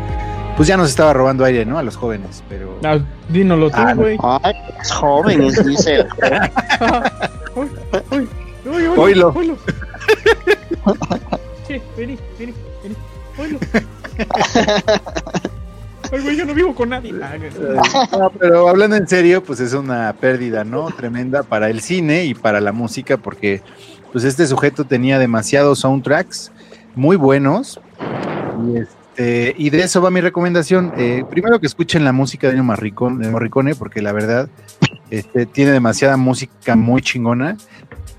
[SPEAKER 1] pues ya nos estaba robando aire, ¿no? A los jóvenes, pero
[SPEAKER 2] Ah, dínoslo tú,
[SPEAKER 1] Ah, no.
[SPEAKER 2] güey.
[SPEAKER 4] Ay, es jóvenes, dice.
[SPEAKER 2] Uy, uy, uy, uy,
[SPEAKER 1] Oílo.
[SPEAKER 2] oílo. Che, vení, vení, vení. Oílo. Ay, güey, yo no vivo con nadie. Ah,
[SPEAKER 1] No, pero hablando en serio, pues es una pérdida, ¿no? Tremenda para el cine y para la música, porque pues este sujeto tenía demasiados soundtracks muy buenos. Y, este, y de eso va mi recomendación. Eh, primero que escuchen la música de Ennio Morricone, de Morricone, porque la verdad este, tiene demasiada música muy chingona.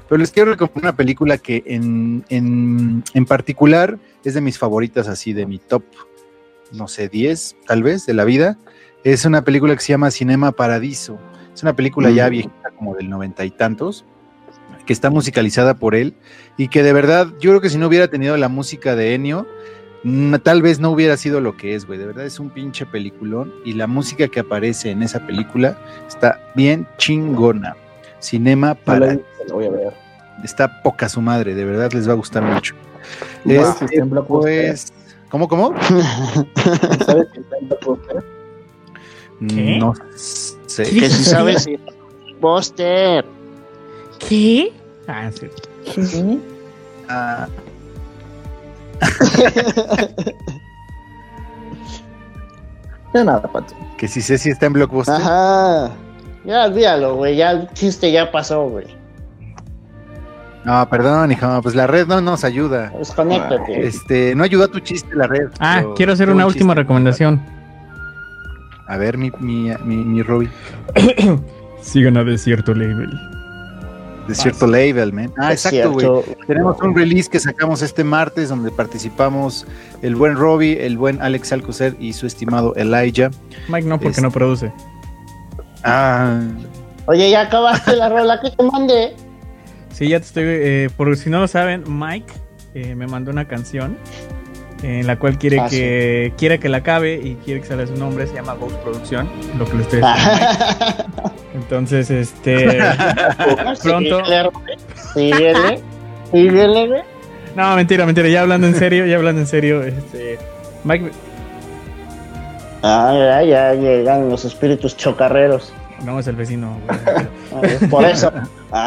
[SPEAKER 1] Pero les quiero recomendar una película que en, en, en particular es de mis favoritas, así de mi top, no sé, 10 tal vez de la vida. Es una película que se llama Cinema Paradiso. Es una película ya
[SPEAKER 4] Mm.
[SPEAKER 1] viejita, como del noventa y tantos, que está musicalizada por él y que de verdad, yo creo que si no hubiera tenido la música de Ennio, mm, tal vez no hubiera sido lo que es, güey. De verdad es un pinche peliculón y la música que aparece en esa película está bien chingona. Cinema
[SPEAKER 3] No la voy a ver.
[SPEAKER 1] Está poca su madre, de verdad les va a gustar mucho.
[SPEAKER 3] ¿Sabes
[SPEAKER 1] Este, pues, ¿cómo, cómo?
[SPEAKER 3] ¿Sabes si está en Blockbuster?
[SPEAKER 2] ¿Qué?
[SPEAKER 1] No sé.
[SPEAKER 4] que si sabes Buster.
[SPEAKER 2] ¿Qué? Ah, sí.
[SPEAKER 3] Sí.
[SPEAKER 1] Ah,
[SPEAKER 3] Ya nada, Pato.
[SPEAKER 1] que si sé si está en Blockbuster.
[SPEAKER 4] Ajá. Ya olvídalo, güey. Ya el chiste ya pasó, güey.
[SPEAKER 1] No, perdón, hija, pues la red no nos ayuda.
[SPEAKER 4] Desconéctate.
[SPEAKER 1] Este, no ayuda tu chiste la red.
[SPEAKER 2] Ah,
[SPEAKER 1] pero
[SPEAKER 2] quiero hacer una última
[SPEAKER 1] chiste.
[SPEAKER 2] recomendación.
[SPEAKER 1] A ver, mi, mi, mi, mi Robbie.
[SPEAKER 2] Sigan a Desierto Label.
[SPEAKER 1] De cierto label, man. Ah,
[SPEAKER 4] Es
[SPEAKER 1] exacto, güey. Tenemos un release que sacamos este martes donde participamos el buen Robbie, el buen Alex Alcocer y su estimado Elijah.
[SPEAKER 2] Mike no, porque
[SPEAKER 1] Es-
[SPEAKER 2] no produce.
[SPEAKER 1] Ah,
[SPEAKER 4] Oye, ya acabaste la rola que te mandé.
[SPEAKER 2] Sí, ya te estoy. eh, por si no lo saben, Mike eh, me mandó una canción en la cual quiere
[SPEAKER 4] Ah,
[SPEAKER 2] que quiere que la acabe y quiere que salga su nombre. Se llama Ghost Production, lo que le estoy diciendo. Entonces, este. Pronto.
[SPEAKER 4] Síguele, síguele.
[SPEAKER 2] No, mentira, mentira. Ya hablando en serio, ya hablando en serio, este. Mike.
[SPEAKER 4] Ah, ya, ya llegan los espíritus chocarreros.
[SPEAKER 2] No, es el vecino. güey.
[SPEAKER 4] Ah, Por eso. Ah.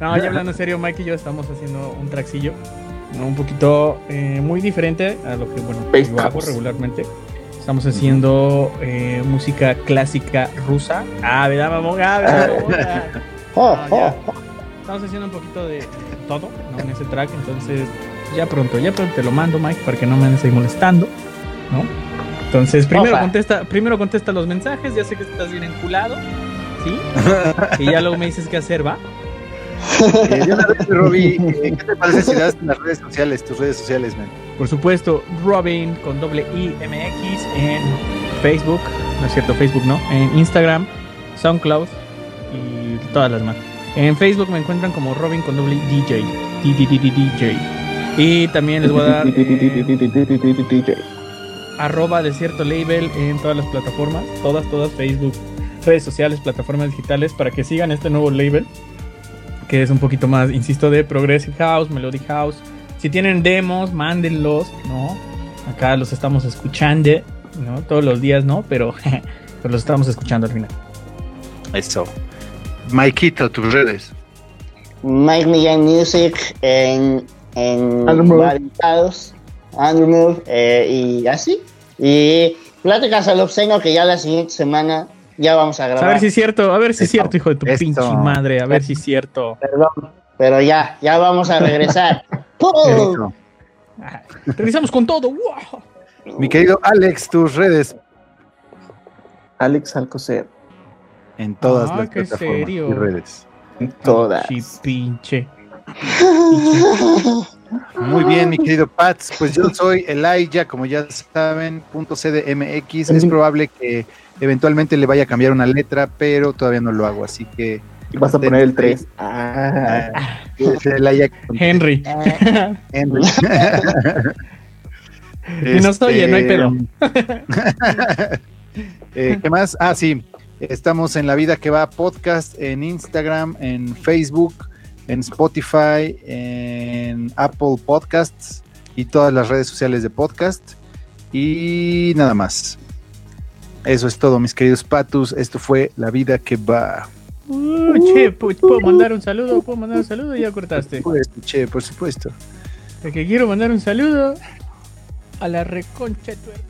[SPEAKER 2] No, ya hablando en serio, Mike y yo estamos haciendo un traxillo. ¿No? Un poquito eh, muy diferente a lo que, bueno, yo hago regularmente. Estamos haciendo eh, música clásica rusa. Ah, ¿verdad, mamón? Ah, ¿verdad, mamón? Ah.
[SPEAKER 4] Oh, oh.
[SPEAKER 2] Estamos haciendo un poquito de todo ¿no? en ese track. Entonces, Ya pronto, ya pronto te lo mando, Mike, para que no me andes ahí molestando, ¿no? Entonces, primero
[SPEAKER 4] Opa.
[SPEAKER 2] contesta, primero contesta los mensajes, ya sé que estás bien enculado, ¿sí? y ya luego me dices qué hacer, ¿va?
[SPEAKER 1] Eh, de una vez, Robbie, eh, ¿qué te parece si das las redes sociales, tus redes sociales, man?
[SPEAKER 2] Por supuesto, Robin con doble I MX en Facebook, no es cierto, Facebook no, en Instagram, SoundCloud y todas las más. En Facebook me encuentran como Robin con doble DJ, DJ. Y también les voy a dar eh, arroba desierto label en todas las plataformas, todas, todas, Facebook, redes sociales, plataformas digitales, para que sigan este nuevo label, que es un poquito más, insisto, de Progressive House, Melody House. Si tienen demos, mándenlos, ¿no? Acá los estamos escuchando, ¿no? Todos los días, ¿no? Pero, pero los estamos escuchando al final.
[SPEAKER 1] Eso. Maikito, tus redes.
[SPEAKER 4] Mike Millán Music en, en
[SPEAKER 3] Andrew.
[SPEAKER 4] Andrew Move, eh, y así. Y Pláticas al Obsceno, que ya la siguiente semana ya vamos a
[SPEAKER 2] A
[SPEAKER 4] grabar.
[SPEAKER 2] ver si es cierto, a ver si es cierto, hijo de tu pinche madre, a ver si es cierto.
[SPEAKER 4] Perdón, pero ya, ya vamos a regresar.
[SPEAKER 2] Revisamos con todo. ¡wow!
[SPEAKER 1] Mi querido Alex, tus redes
[SPEAKER 3] Alex Alcocer.
[SPEAKER 1] en todas
[SPEAKER 2] Ah,
[SPEAKER 1] las
[SPEAKER 2] qué
[SPEAKER 1] plataformas
[SPEAKER 2] serio.
[SPEAKER 1] y redes.
[SPEAKER 3] En todas.
[SPEAKER 2] Sí, pinche.
[SPEAKER 1] Muy bien, mi querido Pats. Pues yo soy Elijah, como ya saben, punto CDMX. Es probable que eventualmente le vaya a cambiar una letra, pero todavía no lo hago, así que
[SPEAKER 3] vas a poner el 3. Ah,
[SPEAKER 1] ah,
[SPEAKER 2] Henry.
[SPEAKER 1] Henry.
[SPEAKER 2] Y nos oye, no hay pedo.
[SPEAKER 1] Eh, ¿Qué más? Ah, sí. Estamos en La Vida que Va Podcast, en Instagram, en Facebook, en Spotify, en Apple Podcasts y todas las redes sociales de podcast. Y nada más. Eso es todo, mis queridos patus. Esto fue La Vida que Va.
[SPEAKER 2] Uh, che, pu- ¿puedo mandar un saludo? ¿Puedo mandar un saludo? Ya cortaste.
[SPEAKER 1] Pues, che, por supuesto.
[SPEAKER 2] El que quiero mandar un saludo a la reconcha de tu hermana.